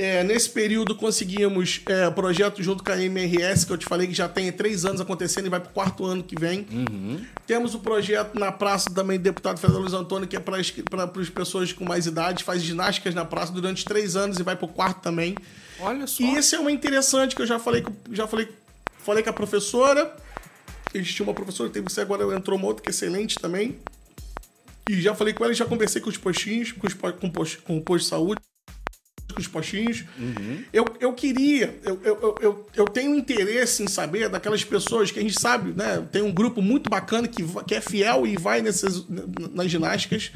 É, nesse período conseguimos é, projeto junto com a MRS, que eu te falei que já tem três anos acontecendo e vai para o quarto ano que vem. Temos o projeto na praça também do deputado federal Luiz Antônio, que é para as pessoas com mais idade, faz ginásticas na praça durante três anos e vai para o quarto também. Olha só. E esse é uma interessante que eu já falei, com- já falei, falei com a professora. A gente tinha uma professora, teve que ser agora entrou uma outra que é excelente também. E já falei com ela, e já conversei com os postinhos, com, os, com, o posto, com o posto de saúde, com os postinhos. Eu, eu queria, eu, eu, eu- eu, tenho interesse em saber daquelas pessoas que a gente sabe, né? Tem um grupo muito bacana que, que é fiel e vai nessas, nas ginásticas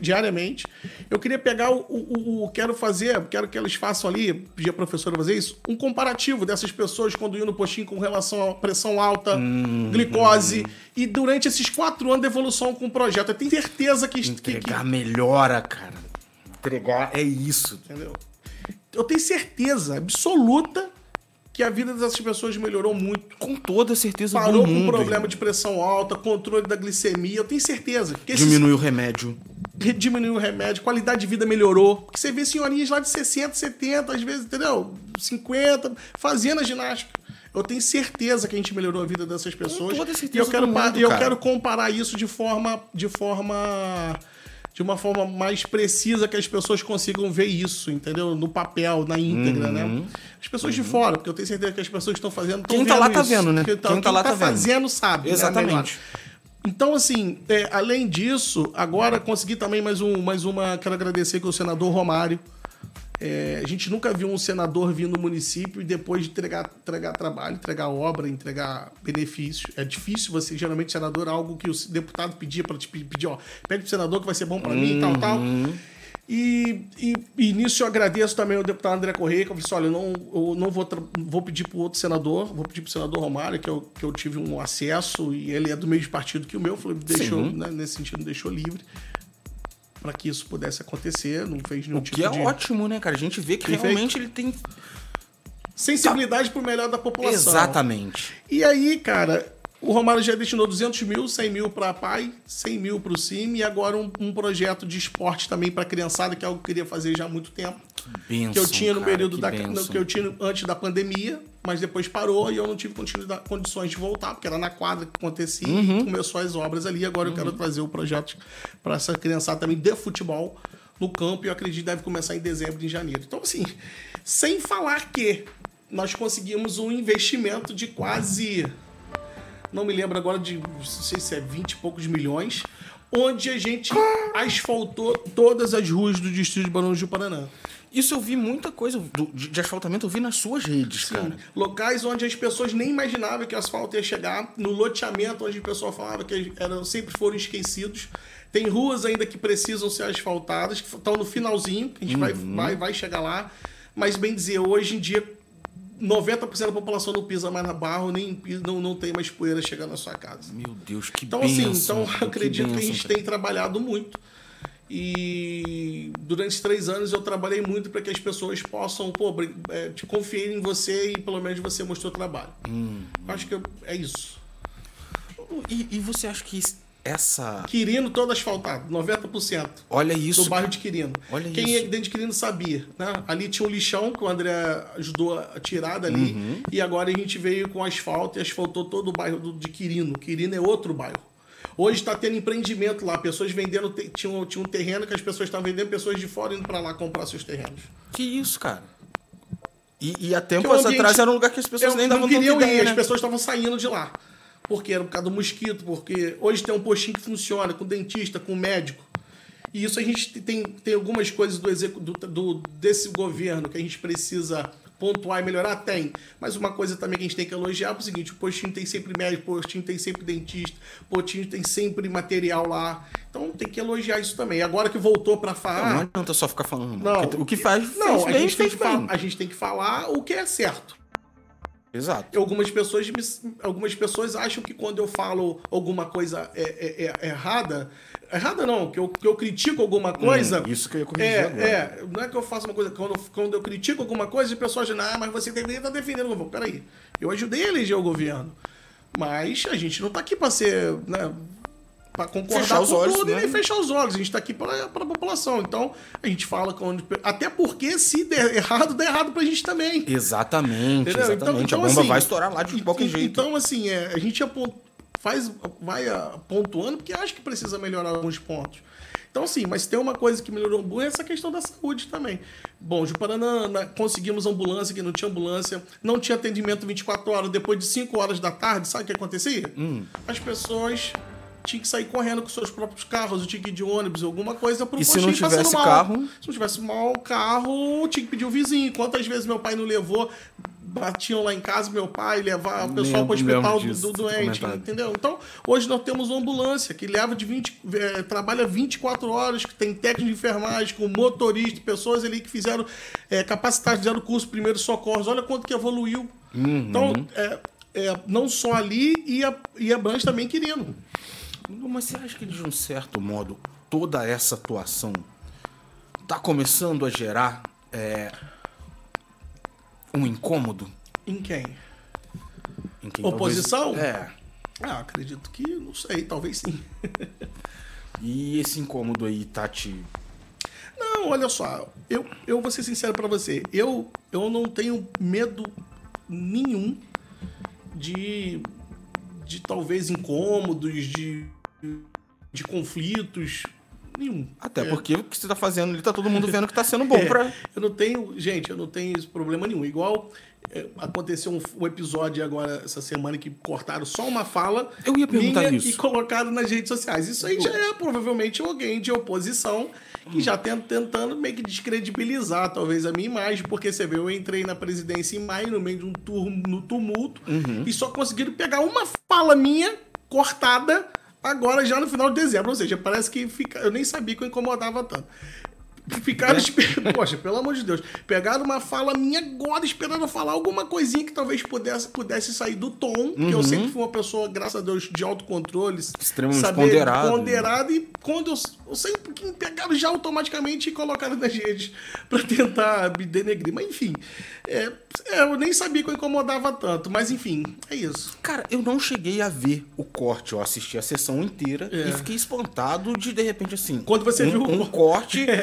diariamente. Eu queria pegar o, o, o- Quero fazer, quero que eles façam ali, pedir a professora fazer isso, um comparativo dessas pessoas quando iam no postinho com relação à pressão alta, glicose, e durante esses quatro anos de evolução com o projeto. Eu tenho certeza que. que, que Entregar melhora, cara. Entregar é isso. entendeu? Eu tenho certeza absoluta que a vida dessas pessoas melhorou muito. Com toda certeza Parou do com mundo. problema irmão. de pressão alta, controle da glicemia. Eu tenho certeza. Porque esses- o remédio. diminuiu o remédio, qualidade de vida melhorou. Porque você vê senhorinhas lá de 60, 70, às vezes, entendeu? 50, fazendo a ginástica. Eu tenho certeza que a gente melhorou a vida dessas pessoas. toda certeza e eu quero, mundo, e eu quero comparar isso de forma, de forma de uma forma mais precisa que as pessoas consigam ver isso, entendeu? No papel, na íntegra, né? As pessoas de fora, porque eu tenho certeza que as pessoas que estão fazendo Uhum. Quem tá lá tá isso. vendo, né? Quem tá, Quem tá lá tá vendo. fazendo sabe. né? Exatamente. Melhor. Então, assim, é, além disso, agora consegui também mais, um, mais uma. Quero agradecer com o senador Romário. É, a gente nunca viu um senador vir no município e depois de entregar, entregar trabalho, entregar obra, entregar benefício. É difícil você, geralmente, senador, é algo que o deputado pedia para te pedir, ó, pede pro senador que vai ser bom para mim e tal, tal. E, e, e nisso eu agradeço também ao deputado André Correia, que eu disse, olha, eu não, eu não vou, vou pedir para outro senador, vou pedir para o senador Romário, que eu, que eu tive um acesso, e ele é do mesmo partido que o meu, eu falei, deixou, né, nesse sentido, deixou livre para que isso pudesse acontecer, não fez nenhum O tipo que é de... ótimo, né, cara? A gente vê que realmente ele tem Sensibilidade pro melhor da população. Exatamente. E aí, cara, o Romário já destinou 200 mil, 100 mil para pai, 100 mil para o CIM e agora um, um projeto de esporte também para criançada, que é algo que eu queria fazer já há muito tempo. Bênção, que eu tinha no cara, período que da bênção. que eu tinha antes da pandemia, mas depois parou e eu não tive condições de voltar, porque era na quadra que acontecia Uhum. e começou as obras ali. Agora eu quero trazer o projeto para essa criançada também de futebol no campo e eu acredito que deve começar em dezembro e em janeiro. Então, assim, sem falar que nós conseguimos um investimento de quase não me lembro agora de, não sei se é 20 e poucos milhões, onde a gente asfaltou todas as ruas do distrito de Barões do Paraná. Isso eu vi muita coisa do- de, de asfaltamento, eu vi nas suas redes, Sim, cara. locais onde as pessoas nem imaginavam que o asfalto ia chegar, no loteamento onde o pessoal falava que eram, sempre foram esquecidos. Tem ruas ainda que precisam ser asfaltadas, que estão no finalzinho, que a gente vai, Uhum. vai, vai chegar lá. Mas, bem dizer, hoje em dia, 90% da população não pisa mais na barro, nem não, não tem mais poeira chegando na sua casa. Meu Deus, que Então, assim, então acredito que, a bênção, gente cara. tem trabalhado muito. E durante três anos eu trabalhei muito para que as pessoas possam, pô, é, te confiar em você e pelo menos você mostrou trabalho. Hum. Acho que eu- é isso. E, e você acha que essa. Quirino todo asfaltado, 90% Olha isso. do bairro de Quirino. Olha Quem isso. é dentro de Quirino sabia, né? Ali tinha um lixão que o André ajudou a tirar dali Uhum. e agora a gente veio com asfalto e asfaltou todo o bairro do- de Quirino. Quirino é outro bairro. Hoje está tendo empreendimento lá, pessoas vendendo, tinha, um- tinha um terreno que as pessoas estavam vendendo, pessoas de fora indo para lá comprar seus terrenos. Que isso, cara? E, e há tempos ambiente- atrás era um lugar que as pessoas Eu nem não davam tanta queriam ir, ideia, as né? pessoas estavam saindo de lá. Porque era por causa do mosquito, porque hoje tem um postinho que funciona, com dentista, com médico. E isso a gente tem, tem algumas coisas do, do, do- desse governo que a gente precisa pontuar e melhorar? Tem. Mas uma coisa também que a gente tem que elogiar é o seguinte: o postinho tem sempre médico, o postinho tem sempre dentista, o postinho tem sempre material lá. Então tem que elogiar isso também. Agora que voltou para Não, falar. não adianta só ficar falando. Não, o que faz, não, a gente, tem que falar, a gente tem que falar o que é certo. Exato. Algumas pessoas, me- algumas pessoas acham que quando eu falo alguma coisa é, é- é errada, errada não, que eu, que eu critico alguma coisa. Hum, isso que eu ia corrigir é, é, não é que eu faço uma coisa, quando, eu- quando eu critico alguma coisa, as pessoas dizem, ah, mas você deveria estar defendendo o governo. Peraí, eu ajudei a eleger o governo. Mas a gente não está aqui para ser, né, para concordar Fechar os com olhos, tudo e né? nem fechar os olhos. A gente está aqui para a população. Então, a gente fala quando. Até porque se der errado, der errado para a gente também. Exatamente, Entendeu? exatamente. Então- então, a bomba assim, vai estourar lá de e- qualquer e- jeito. Então, assim, é, a gente faz, vai pontuando porque acha que precisa melhorar alguns pontos. Então, assim, mas tem uma coisa que melhorou muito é essa questão da saúde também. Bom, Juparanã, na- conseguimos ambulância, que não tinha ambulância, não tinha atendimento 24 horas, depois de 5 horas da tarde, sabe o que acontecia? Hum. As pessoas tinham que sair correndo com seus próprios carros, ou tinha que ir de ônibus, alguma coisa pro E se não tivesse mal. carro? Se não tivesse mal carro, tinha que pedir o vizinho. Quantas vezes meu pai não levou, batiam lá em casa, meu pai levava o pessoal para o hospital do, do doente, comentado. entendeu? Então, hoje nós temos uma ambulância que leva de 20, eh, trabalha 24 horas, que tem técnico de enfermagem, com motorista, pessoas ali que fizeram eh, capacitados, fizeram curso de primeiros socorros. Olha quanto que evoluiu. Uhum. Então, é, é, não só ali e, a, e abrange também Quirino. Mas você acha que, de um certo modo, toda essa atuação tá começando a gerar é, um incômodo Em quem? em quem Oposição? talvez- É. Ah, acredito que, não sei, talvez sim. E esse incômodo aí tá te. Não, olha só, eu, eu vou ser sincero pra você, eu, eu não tenho medo nenhum de, de talvez incômodos, de, de conflitos, nenhum. Até É. porque o que você tá fazendo ali tá todo mundo vendo que tá sendo bom É, pra. Eu não tenho, gente, eu não tenho esse problema nenhum. Igual é, aconteceu um, um episódio agora, essa semana, que cortaram só uma fala Eu ia perguntar minha isso. e colocaram nas redes sociais. Isso aí já é provavelmente alguém de oposição que já tenta tentando meio que descredibilizar talvez a minha imagem, porque você vê, eu entrei na presidência em maio, no meio de um turno, no tumulto, Uhum. e só conseguiram pegar uma fala minha cortada agora já no final de dezembro. Ou seja, parece que fica, eu nem sabia que eu incomodava tanto. Ficaram esperando. Poxa, pelo amor de Deus. Pegaram uma fala minha agora, esperando falar alguma coisinha que talvez pudesse, pudesse sair do tom. Porque eu sempre fui uma pessoa, graças a Deus, de autocontrole. Extremamente saber ponderado. ponderado e quando eu, eu sempre que pegaram já automaticamente e colocaram nas redes pra tentar me denegrir. Mas enfim, é, é, eu nem sabia que eu incomodava tanto. Mas enfim, é isso. Cara, eu não cheguei a ver o corte. Eu assisti a sessão inteira É. e fiquei espantado de, de repente, assim. Quando você um, viu o um corte.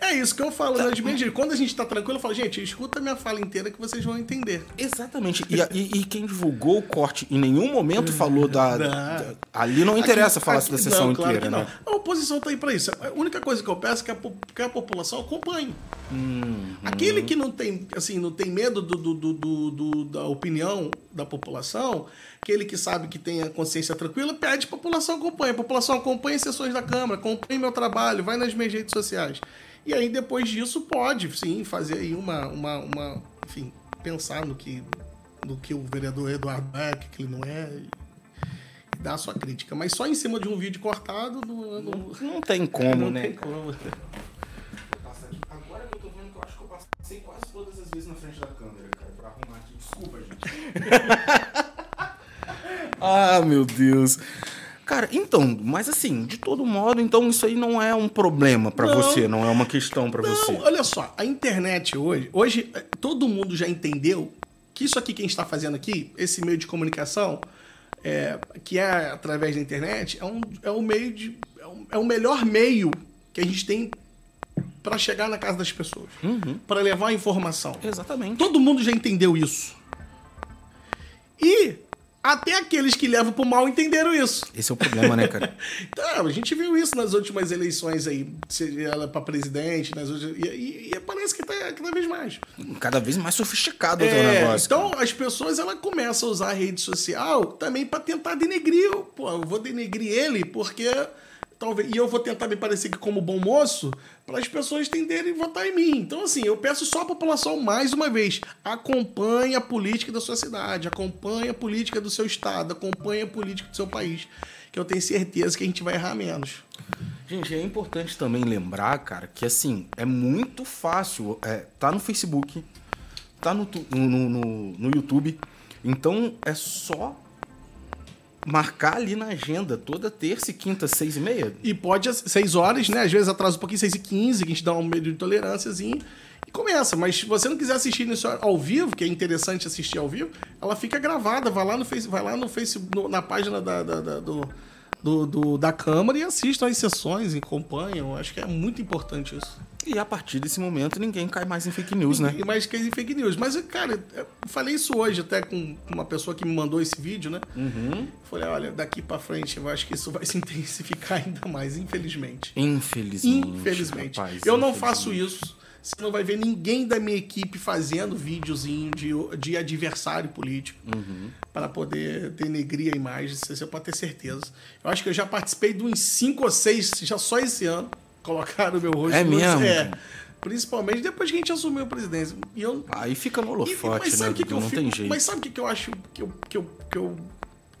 É, é isso que eu falo, né? De minha gente, Quando a gente tá tranquilo, eu falo, gente, escuta a minha fala inteira que vocês vão entender. Exatamente. E, e- e quem divulgou o corte em nenhum momento falou da. Da- ali não interessa Aqui- falar aqui- da sessão não, inteira, né? não. A oposição tá aí pra isso. A única coisa que eu peço é que a, que a população acompanhe. Uhum. Aquele que não tem, assim, não tem medo do, do- do- do- da opinião da população, aquele que sabe que tem a consciência tranquila, pede a população acompanhe. A população acompanhe sessões da Câmara, acompanhe meu trabalho, vai nas minhas redes sociais. E aí, depois disso, pode, sim, fazer aí uma, uma, uma enfim, pensar no que, no que o vereador Eduardo é, o que ele não é, dar a sua crítica. Mas só em cima de um vídeo cortado, não, não, Não tem como, não né? tem como. Agora que eu tô vendo que eu acho que eu passei quase todas as vezes na frente da câmera, cara, pra arrumar aqui. Desculpa, gente. ah, meu Deus. Cara, então, mas assim, de todo modo, então isso aí não é um problema pra Não. você, não é uma questão pra você. Não, olha só, a internet hoje, hoje eh, todo mundo já entendeu que isso aqui que a gente está fazendo aqui, esse meio de comunicação, é, que é através da internet, é um, é um meio de. É, um- é o melhor meio que a gente tem para chegar na casa das pessoas, para levar a informação. Exatamente. Todo mundo já entendeu isso. E até aqueles que levam pro mal entenderam isso. Esse é o problema, né, cara? Então, a gente viu isso nas últimas eleições aí, seja ela para presidente, nas outras, e, e- e parece que tá cada vez mais. Cada vez mais sofisticado o teu É, negócio. então as pessoas ela começam a usar a rede social também para tentar denegrir. Pô, eu vou denegrir ele porque talvez e eu vou tentar me parecer que como bom moço para as pessoas tenderem a votar em mim. Então assim, eu peço só à população mais uma vez, acompanhe a política da sua cidade, acompanhe a política do seu estado, acompanhe a política do seu país, que eu tenho certeza que a gente vai errar menos. Gente, é importante também lembrar, cara, que assim, é muito fácil. É, tá no Facebook, tá no, no, no- no YouTube. Então é só marcar ali na agenda toda terça e quinta, seis e meia. E pode, 6 horas, né? Às vezes atrasa um pouquinho, 6 e 15, que a gente dá um meio de tolerânciazinho. E começa. Mas se você não quiser assistir isso ao vivo, que é interessante assistir ao vivo, ela fica gravada. Vai lá no Face, vai lá no Face, na página da, da, da- do, do, do- da Câmara e assistam as sessões, acompanham. Acho que é muito importante isso. E a partir desse momento ninguém cai mais em fake news, né? E mais que em fake news. Mas, cara, eu falei isso hoje até com uma pessoa que me mandou esse vídeo, né? Uhum. Falei, olha, daqui pra frente eu acho que isso vai se intensificar ainda mais, infelizmente. Infelizmente. Infelizmente. rapaz, eu não infelizmente. faço isso. Você não vai ver ninguém da minha equipe fazendo videozinho de, de adversário político Uhum. para poder denegrir a imagem. Você você pode ter certeza. Eu acho que eu já participei de uns cinco ou seis, já só esse ano, colocaram o meu rosto. É no- mesmo, É. Principalmente depois que a gente assumiu a presidência. E eu, Aí fica no holofote, mas sabe né? que, que eu não fico, tem jeito. Mas sabe o que, que eu acho que eu, que eu, que eu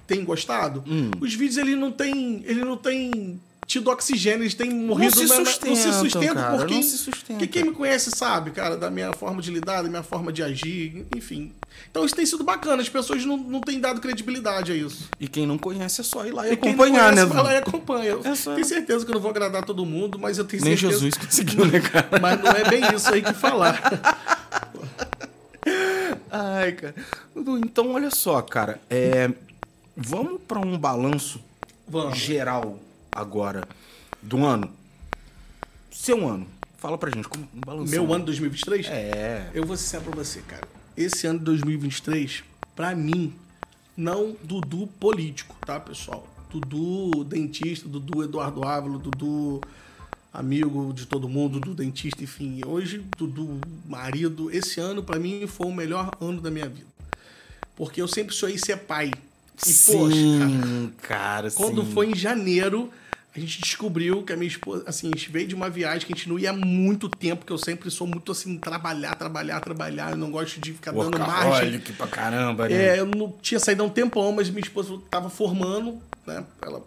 tenho gostado? Hum. Os vídeos ele não tem, ele não tem tido oxigênio, eles têm morrido se na- na- não sustentam, se sustenta cara, porque não se sustenta. que quem me conhece sabe, cara, da minha forma de lidar, da minha forma de agir, enfim. Então isso tem sido bacana, as pessoas não, não têm dado credibilidade a isso. E quem não conhece é só ir lá e, E não acompanhar, conhece, né? vai lá e acompanha. Eu É só- tenho certeza que eu não vou agradar todo mundo, mas eu tenho Nem certeza. Jesus conseguiu, né, cara? Mas não é bem isso aí que falar. Ai, cara. Então, olha só, cara. É, vamos para um balanço Vamos. geral agora do ano. Seu ano. Fala pra gente como um balanço. Meu ano 2023? É. Eu vou ser pra você, cara. Esse ano de 2023, pra mim, não Dudu político, tá, pessoal? Dudu dentista, Dudu Eduardo Ávila, Dudu amigo de todo mundo, Dudu dentista, enfim. Hoje, Dudu marido. Esse ano, pra mim, foi o melhor ano da minha vida. Porque eu sempre sonhei ser pai. E, poxa, cara, Sim, cara, quando sim. foi em janeiro, a gente descobriu que a minha esposa, assim, a gente veio de uma viagem que a gente não ia há muito tempo, que eu sempre sou muito assim, trabalhar, trabalhar, trabalhar, eu não gosto de ficar dando margem. Workaholic pra caramba, né? É, eu não tinha saído há um tempão, mas minha esposa estava formando, né? Ela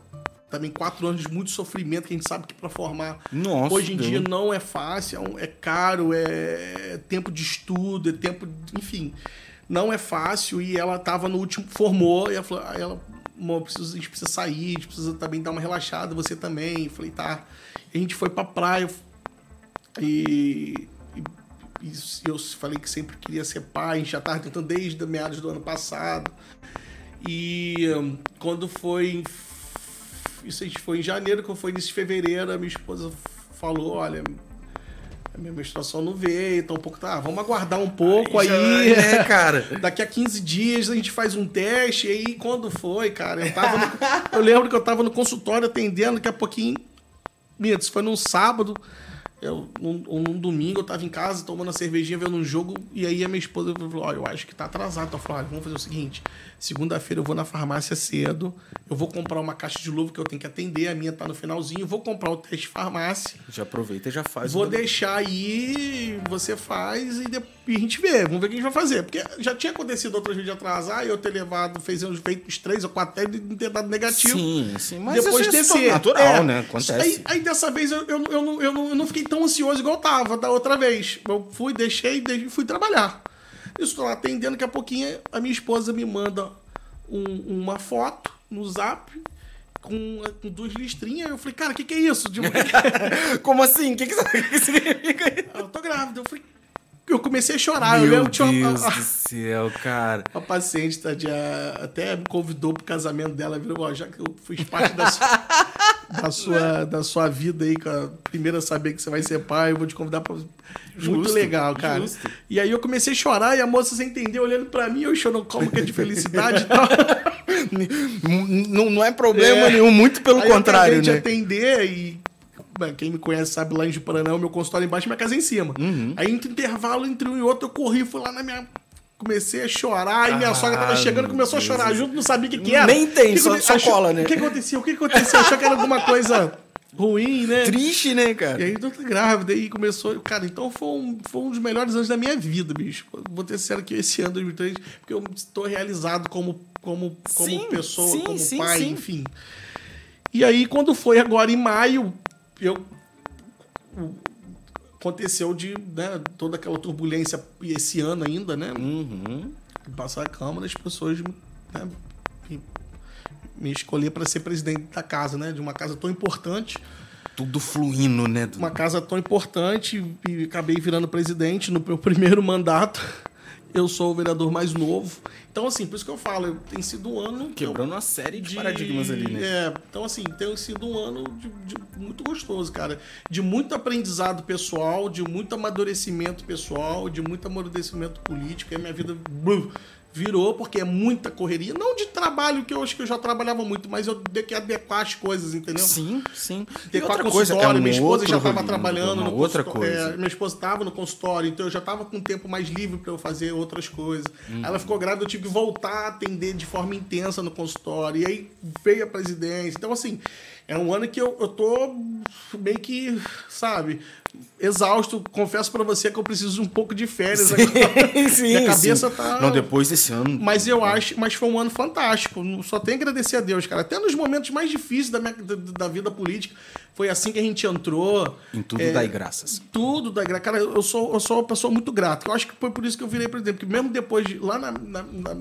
também quatro anos de muito sofrimento, que a gente sabe que para formar Nossa, hoje em Deus. dia não é fácil, é, é caro, é tempo de estudo, é tempo, enfim, não é fácil. E ela estava no último, formou, e ela falou, aí ela a gente precisa sair, a gente precisa também dar uma relaxada, você também. Eu falei, tá. A gente foi pra praia e, e, e eu falei que sempre queria ser pai, a gente já tava tentando desde meados do ano passado. E quando foi. Isso foi em janeiro, quando foi início de fevereiro, a minha esposa falou: olha, minha menstruação não veio, então um pouco. Tá, vamos aguardar um pouco aí. Já, né, cara? Daqui a 15 dias a gente faz um teste. E aí, quando foi, cara? Eu, tava no- eu lembro que eu tava no consultório atendendo, daqui a pouquinho. Minha, isso foi num sábado. Eu, num, num domingo, eu tava em casa tomando uma cervejinha, vendo um jogo. E aí a minha esposa falou: Ó, eu acho que tá atrasado. Então eu falei: olha, vamos fazer o seguinte: segunda-feira eu vou na farmácia cedo. Eu vou comprar uma caixa de luva que eu tenho que atender. A minha tá no finalzinho. Vou comprar o teste de farmácia. Já aproveita e já faz Vou deixar aí, você faz e, e a gente vê. Vamos ver o que a gente vai fazer. Porque já tinha acontecido outras vezes de atrasar e eu ter levado, fez uns feito uns três ou quatro testes e não ter dado negativo. Sim, sim. Mas depois isso é descer. natural, É. né? Acontece. Aí, aí dessa vez eu, eu, eu, não, eu, não, eu não fiquei tão ansioso igual eu tava da outra vez. Eu fui, deixei e fui trabalhar. Isso, lá atendendo, daqui a pouquinho a minha esposa me manda um- uma foto no zap com, com duas listrinhas. Eu falei, cara, o que, que é isso? Tipo, Como assim? O que, que, significa isso? eu tô grávida. Eu falei. Eu comecei a chorar. eu Meu lembro tinha uma, Deus a, do céu, cara. a paciente tá de, até me convidou pro casamento dela. Virou, ó, já que eu fiz parte da sua, da sua, da sua vida aí, com a primeira a saber que você vai ser pai, eu vou te convidar pra. Muito Justo, legal, cara. justo. E aí eu comecei a chorar e a moça sem entender, olhando pra mim, eu chorando como que é de felicidade e tal. Não, não é problema É. nenhum, muito pelo Aí eu contrário, de né? atender e. bem, Quem me conhece sabe lá em Juparanã, o meu consultório embaixo e minha casa é em cima. Uhum. Aí, entre intervalo entre um e outro, eu corri, fui lá na minha. Comecei a chorar, e minha Ah, sogra tava chegando começou a chorar junto, não sabia o que, que era. Nem tem, que só- que- só achou- cola, né? O que aconteceu? O que aconteceu? Achou que era alguma coisa ruim, né? Triste, né, cara? E aí, tô grávida, e começou. Cara, então foi um, foi um dos melhores anos da minha vida, bicho. Vou ter sincero que esse ano, 2003, porque eu estou realizado como, como, como Sim, pessoa, sim, como sim, pai, sim. enfim. E aí, quando foi agora em maio, eu. Aconteceu de né, toda aquela turbulência esse ano ainda, né? Uhum. Passar a Câmara, as pessoas né, me, me escolher para ser presidente da casa, né? De uma casa tão importante Tudo fluindo, né? uma casa tão importante e acabei virando presidente no meu primeiro mandato. Eu sou o vereador mais novo. Então, assim, por isso que eu falo, tem sido um ano. que eu- Quebrando uma série de, paradigmas ali, né? É, então, assim, tem sido um ano de, de muito gostoso, cara. De muito aprendizado pessoal, de muito amadurecimento pessoal, de muito amadurecimento político. E a minha vida blu, virou, porque é muita correria. Não de trabalho, que eu acho que eu já trabalhava muito, mas eu tenho que adequar as coisas, entendeu? Sim, sim. Ter outra coisa, é um minha esposa já estava rolinho, trabalhando uma no outra consultório. coisa. é, minha esposa estava no consultório, então eu já estava com tempo mais livre para eu fazer outras coisas. Uhum. Ela ficou grávida, eu tive que voltar a atender de forma intensa no consultório. E aí veio a presidência. Então, assim, é um ano que eu, eu tô meio que, sabe, exausto. Confesso para você que eu preciso de um pouco de férias agora. sim, Minha cabeça sim. tá. Não, depois desse ano. Mas eu acho, mas foi um ano fantástico. Só tenho a agradecer a Deus, cara. Até nos momentos mais difíceis da, minha, da, da vida política, foi assim que a gente entrou. Em tudo É, dai graças. Tudo da graça. Cara, eu sou, eu sou uma pessoa muito grata. Eu acho que foi por isso que eu virei presidente. Porque mesmo depois de. Lá na. na- na-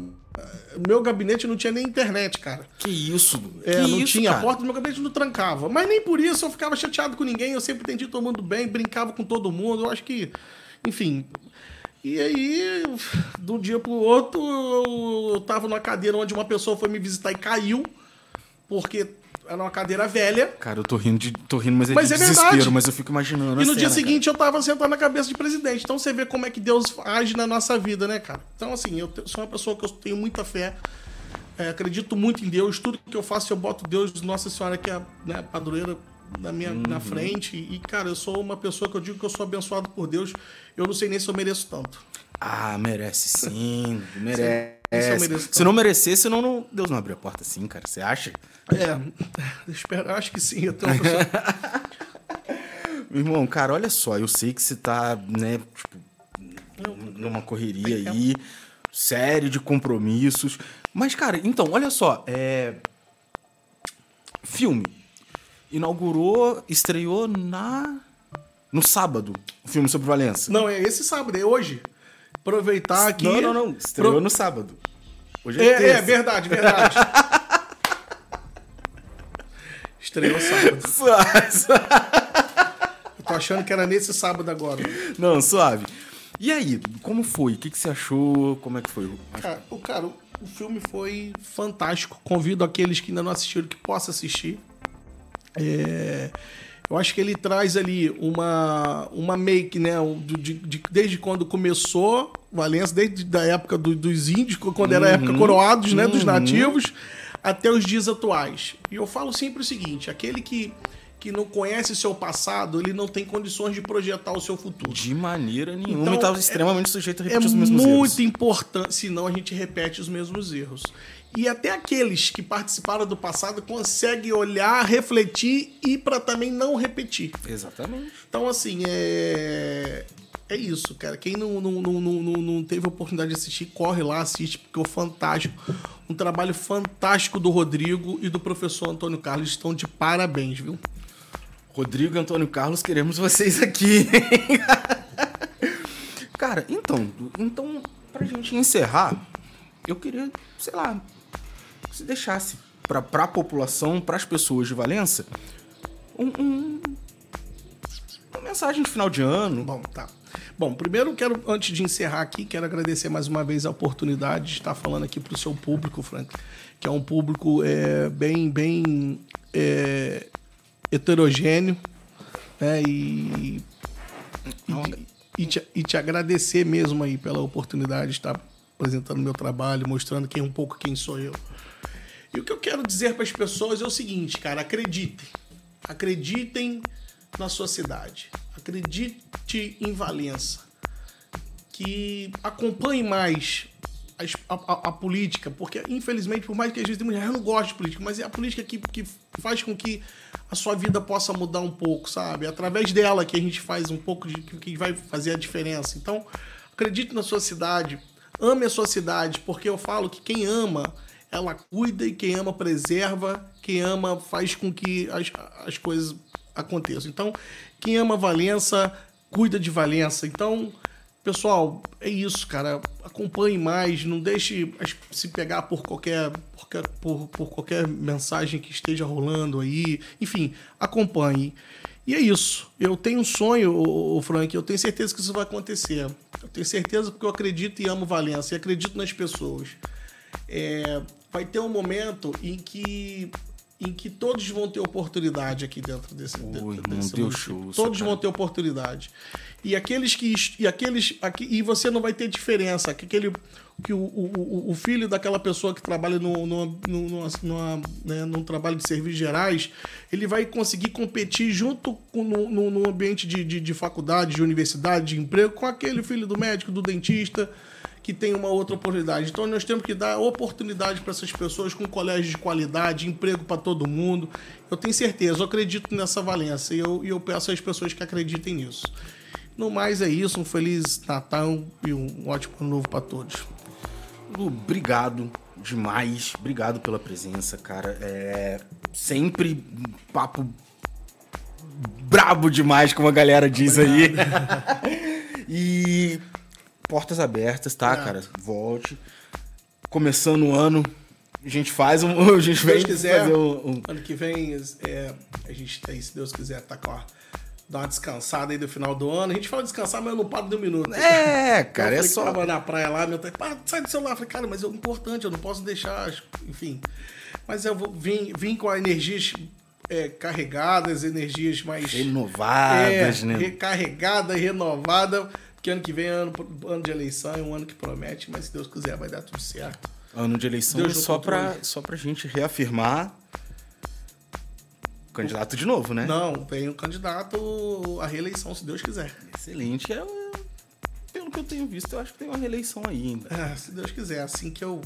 meu gabinete não tinha nem internet, cara. Que isso? É, que não isso, tinha. cara? A porta do meu gabinete não trancava. Mas nem por isso eu ficava chateado com ninguém. Eu sempre entendi todo mundo bem, brincava com todo mundo. Eu acho que. Enfim. E aí, de um dia pro outro, eu, eu tava numa cadeira onde uma pessoa foi me visitar e caiu. Porque era uma cadeira velha. Cara, eu tô rindo, de, tô rindo mas é Mas de é desespero, verdade. mas eu fico imaginando E no dia cena, seguinte eu tava sentado na cabeça de presidente. Então você vê como é que Deus age na nossa vida, né, cara? Então, assim, eu sou uma pessoa que eu tenho muita fé. é, acredito muito em Deus. Tudo que eu faço, eu boto Deus, Nossa Senhora, que é a né, padroeira na minha Uhum. na frente. E, cara, eu sou uma pessoa que eu digo que eu sou abençoado por Deus. Eu não sei nem se eu mereço tanto. Ah, merece sim, merece. Se não merecesse, não, não- Deus não abriu a porta assim, cara. Você acha? É, espero, acho que sim. Eu tenho uma pessoa... Meu irmão, cara, olha só, eu sei que você tá, né, tipo, numa correria aí, série de compromissos. Mas, cara, então, olha só, é. Filme. Inaugurou, estreou na. No sábado, o filme sobre Valença. Não, é esse sábado, é hoje. Aproveitar aqui. Não, não, não. Estreou Pro- no sábado. Hoje é, É, é, verdade, verdade. Estreou sábado. Suave. Eu tô achando que era nesse sábado agora. Não, suave. E aí, como foi? O que, que você achou? Como é que foi? Cara, o, cara, o filme foi fantástico. Convido aqueles que ainda não assistiram que possam assistir. É, eu acho que ele traz ali uma, uma make, né? De, de- desde quando começou Valença, desde a época do- dos índios, quando era a época coroados, né? Dos nativos, até os dias atuais. E eu falo sempre o seguinte: aquele que, que não conhece seu passado, ele não tem condições de projetar o seu futuro. De maneira nenhuma, Então, e tava é- extremamente sujeito a É repetir os mesmos muito erros. importante, senão a gente repete os mesmos erros. E até aqueles que participaram do passado conseguem olhar, refletir e para também não repetir. Exatamente. Então, assim, é. É isso, cara. Quem não, não, não, não, não- não teve a oportunidade de assistir, corre lá, assiste, porque é fantástico. Um trabalho fantástico do Rodrigo e do professor Antônio Carlos. Estão de parabéns, viu? Rodrigo e Antônio Carlos, queremos vocês aqui. Cara, então, então, pra gente encerrar, eu queria, sei lá, se deixasse pra, pra população, pras pessoas de Valença, um, um- uma mensagem de final de ano. Bom, tá. Bom, primeiro quero, antes de encerrar aqui, quero agradecer mais uma vez a oportunidade de estar falando aqui para o seu público, Frank, que é um público é, bem, bem é, heterogêneo, né? E, e, e te, e te agradecer mesmo aí pela oportunidade de estar apresentando meu trabalho, mostrando quem um pouco quem sou eu. E o que eu quero dizer para as pessoas é o seguinte, cara, acreditem. Acreditem na sua cidade. Acredite em Valença. Que acompanhe mais a, a- a política, porque infelizmente, por mais que às vezes mulher, eu não gosto de política, mas é a política que, que faz com que a sua vida possa mudar um pouco, sabe? É através dela que a gente faz um pouco de que vai fazer a diferença. Então, acredite na sua cidade, ame a sua cidade, porque eu falo que quem ama, ela cuida e quem ama preserva, quem ama faz com que as, as coisas aconteçam. Então, quem ama Valença, cuida de Valença. Então, pessoal, é isso, cara. Acompanhe mais, não deixe se pegar por qualquer, por, por, por qualquer mensagem que esteja rolando aí. Enfim, acompanhe. E é isso. Eu tenho um sonho, ô, Frank, eu tenho certeza que isso vai acontecer. Eu tenho certeza porque eu acredito e amo Valença e acredito nas pessoas. É, vai ter um momento em que em que todos vão ter oportunidade aqui dentro desse, dentro desse deu município. show, Todos cara. vão ter oportunidade. E aqueles que e aqueles aqui, e você não vai ter diferença, que aquele que o, o, o- o filho daquela pessoa que trabalha no, no, no, numa- numa, né, num trabalho de serviços gerais, ele vai conseguir competir junto com, no, no, no ambiente de, de, de faculdade, de universidade, de emprego, com aquele filho do médico, do dentista, que tem uma outra oportunidade. Então nós temos que dar oportunidade para essas pessoas com colégio de qualidade, emprego para todo mundo. Eu tenho certeza, eu acredito nessa valência e eu, eu peço às pessoas que acreditem nisso. No mais é isso, um feliz Natal e um ótimo ano novo para todos. Lu, obrigado demais. Obrigado pela presença, cara. É sempre um papo brabo demais, como a galera diz aí. e portas abertas, tá, É. cara? Volte. Começando o ano, a gente faz um. A gente Se vem Deus quiser, fazer um. um- ano que vem é, a gente tem, se Deus quiser, tá com a, dar uma descansada aí do final do ano. A gente fala descansar, mas eu não paro de um minuto. É, Eu cara, é falei que só. Tava na praia lá, meu pai, "Pá, sai do celular. Eu falei, cara, mas é importante, eu não posso deixar, enfim. Mas eu vou, vim, vim com energias é, carregadas, energias mais. Renovadas, é, né? Recarregada, renovada. Porque ano que vem é ano, ano de eleição, é um ano que promete, mas se Deus quiser vai dar tudo certo. Ano de eleição Deus é só pra, controle. só pra gente reafirmar. Candidato de novo, né? Não, vem o candidato à reeleição, se Deus quiser. Excelente. É, pelo que eu tenho visto, eu acho que tem uma reeleição aí ainda. É, se Deus quiser, assim que eu.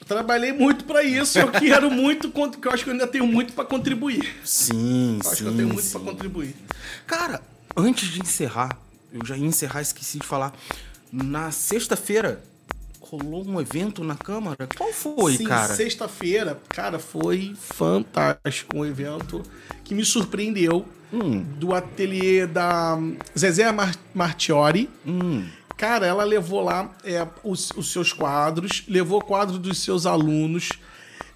eu trabalhei muito pra isso, eu quero muito, que eu acho que eu ainda tenho muito pra contribuir. Sim, Eu acho sim. que eu tenho muito pra contribuir. Cara, antes de encerrar, eu já ia encerrar, esqueci de falar. Na sexta-feira, rolou um evento na Câmara. Qual foi, Sim, cara? sexta-feira, cara, foi fantástico. Um evento que me surpreendeu. Hum. Do ateliê da Zezé Mar Martiori. Hum. Cara, ela levou lá é, os, os seus quadros, levou quadros dos seus alunos,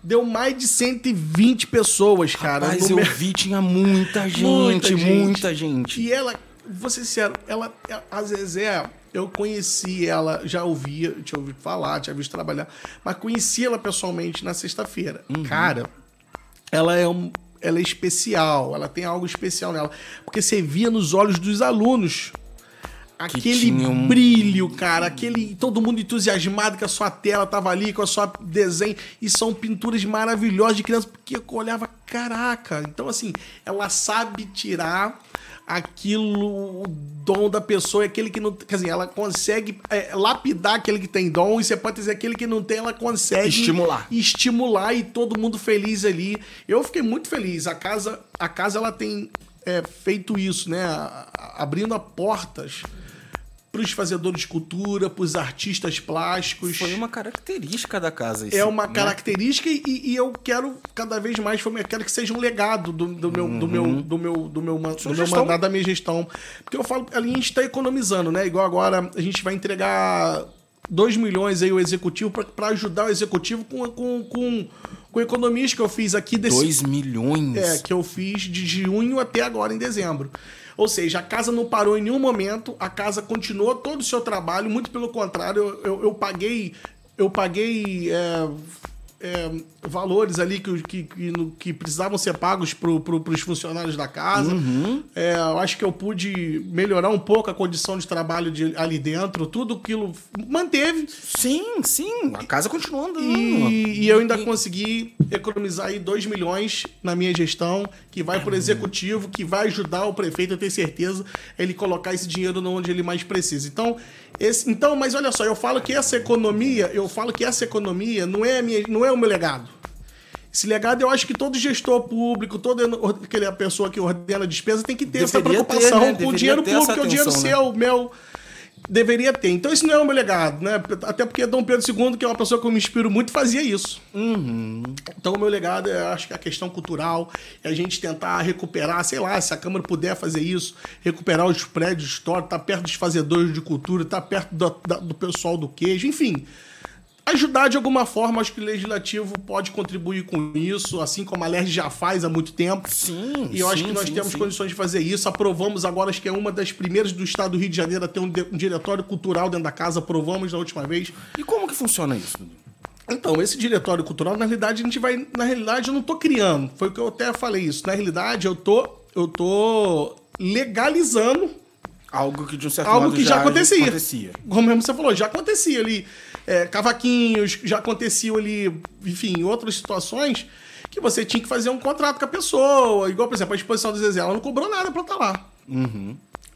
Deu mais de 120 pessoas, cara. Mas eu vi, tinha muita gente, Muita muita gente. gente. E ela, vou ser sincero, ela, a Zezé, eu conheci ela, já ouvia, tinha ouvido falar, tinha visto trabalhar, mas conheci ela pessoalmente na sexta-feira. Uhum. Cara, ela é um. Ela é especial, ela tem algo especial nela. Porque você via nos olhos dos alunos aquele um- brilho, cara, aquele todo mundo entusiasmado que a sua tela tava ali, com a sua desenho, e são pinturas maravilhosas de criança, porque eu olhava, caraca. Então assim, ela sabe tirar aquilo, o dom da pessoa, é aquele que não, quer dizer, ela consegue é, lapidar aquele que tem dom, e você pode dizer aquele que não tem, ela consegue Estimular. estimular e todo mundo feliz ali. Eu fiquei muito feliz. A casa, a casa ela tem é, feito isso, né? Abrindo portas para os fazedores de cultura, para os artistas plásticos. Foi uma característica da casa. É esse, uma né? característica e, e eu quero cada vez mais, eu quero que seja um legado do, do meu, do meu, do meu, do meu, do meu mandato, da minha gestão. Porque eu falo, ali a gente está economizando, né? Igual agora a gente vai entregar 2 milhões aí o executivo para ajudar o executivo com, com, com, com economias que eu fiz aqui desse, 2 milhões. é, que eu fiz de junho até agora em dezembro. Ou seja, a casa não parou em nenhum momento, a casa continuou todo o seu trabalho, muito pelo contrário, eu, eu, eu paguei. Eu paguei. é, é, valores ali que, que, que, que precisavam ser pagos para pro, os funcionários da casa. É, eu acho que eu pude melhorar um pouco a condição de trabalho de, ali dentro. Tudo aquilo manteve. Sim, sim. A casa continua andando. E, e eu ainda consegui economizar aí 2 milhões na minha gestão, que vai para o executivo, que vai ajudar o prefeito, eu tenho certeza, ele colocar esse dinheiro onde ele mais precisa. Então, esse, então, mas olha só, eu falo que essa economia, eu falo que essa economia não é, minha, não é o meu legado. Esse legado eu acho que todo gestor público, toda aquela pessoa que ordena a despesa tem que ter essa Deveria ter, preocupação né? com o dinheiro ter essa público, que é o dinheiro atenção, né? seu, meu deveria ter. Então isso não é o meu legado, né? Até porque Dom Pedro II, que é uma pessoa que eu me inspiro muito, fazia isso. Então o meu legado é, acho que a questão cultural, é a gente tentar recuperar, sei lá, se a Câmara puder fazer isso, recuperar os prédios históricos, estar perto dos fazedores de cultura, estar perto do, da- do pessoal do queijo, enfim. Ajudar de alguma forma, acho que o Legislativo pode contribuir com isso, assim como a LERJ já faz há muito tempo. Sim, E eu acho sim, que nós sim, temos sim. condições de fazer isso. Aprovamos agora, acho que é uma das primeiras do estado do Rio de Janeiro a ter um, um diretório cultural dentro da casa. Aprovamos na última vez. E como que funciona isso? Então, esse diretório cultural, na realidade, a gente vai. Na realidade, eu não tô criando. Foi o que eu até falei isso. Na realidade, eu tô. Eu tô legalizando Algo que de um certo algo modo que já, acontecia. acontecia. Como mesmo você falou, já acontecia ali. é, cavaquinhos, já aconteciam ali, enfim, outras situações que você tinha que fazer um contrato com a pessoa. Igual, por exemplo, a exposição do Zezé, ela não cobrou nada pra estar lá.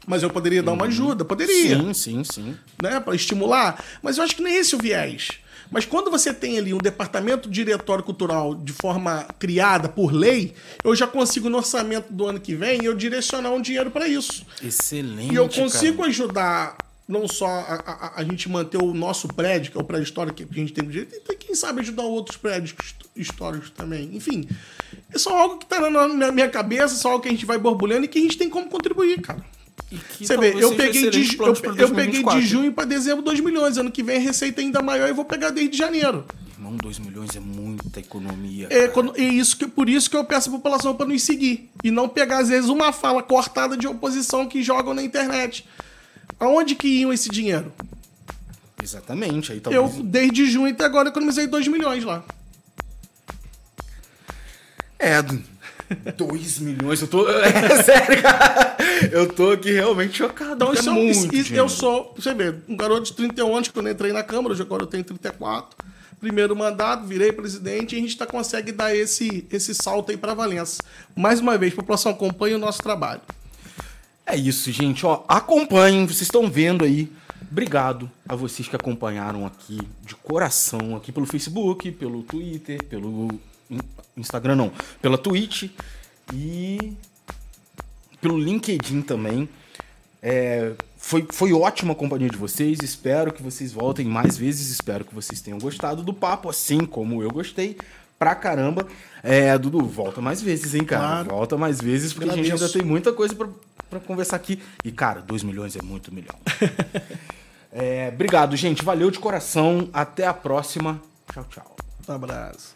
Mas eu poderia dar uma ajuda, poderia Sim, sim, sim. né, para estimular. Mas eu acho que nem esse é o viés. Mas quando você tem ali um departamento diretório cultural de forma criada por lei, eu já consigo no orçamento do ano que vem eu direcionar um dinheiro para isso. Excelente. E eu consigo cara. ajudar não só a, a- a gente manter o nosso prédio, que é o prédio histórico que a gente tem direito, e quem sabe ajudar outros prédios hist- históricos também. Enfim, é só algo que tá na, na minha cabeça, só algo que a gente vai borbulhando e que a gente tem como contribuir, cara. Você vê, eu peguei, de, eu, eu peguei de 2024. junho para dezembro 2 milhões. Ano que vem a receita ainda maior e vou pegar desde janeiro. Irmão, 2 milhões é muita economia. É, cara. e isso que, por isso que eu peço à população para nos seguir. E não pegar, às vezes, uma fala cortada de oposição que jogam na internet. Aonde que iam esse dinheiro? Exatamente. Aí Eu, talvez... desde junho até agora, economizei 2 milhões lá. É, 2 milhões. Eu tô. É sério, cara. Eu tô aqui realmente chocado. Então, isso, é é um- muito isso- eu sou, você vê, um garoto de 31 anos, quando eu entrei na Câmara, hoje agora eu tenho 34. Primeiro mandato, virei presidente e a gente tá, consegue dar esse, esse salto aí para Valença. Mais uma vez, população, acompanhe o nosso trabalho. É isso, gente. Ó, acompanhem, vocês estão vendo aí. Obrigado a vocês que acompanharam aqui de coração, aqui pelo Facebook, pelo Twitter, pelo Instagram não, pela Twitch e pelo LinkedIn também. É, foi, foi ótima a companhia de vocês. Espero que vocês voltem mais vezes. Espero que vocês tenham gostado do papo, assim como eu gostei. Pra caramba. É, Dudu, volta mais vezes, hein, cara? Claro. Volta mais vezes, porque a gente Agradeço. ainda tem muita coisa pra, pra conversar aqui. E, cara, 2 milhões é muito milhão. É, obrigado, gente. Valeu de coração. Até a próxima. Tchau, tchau. Um abraço.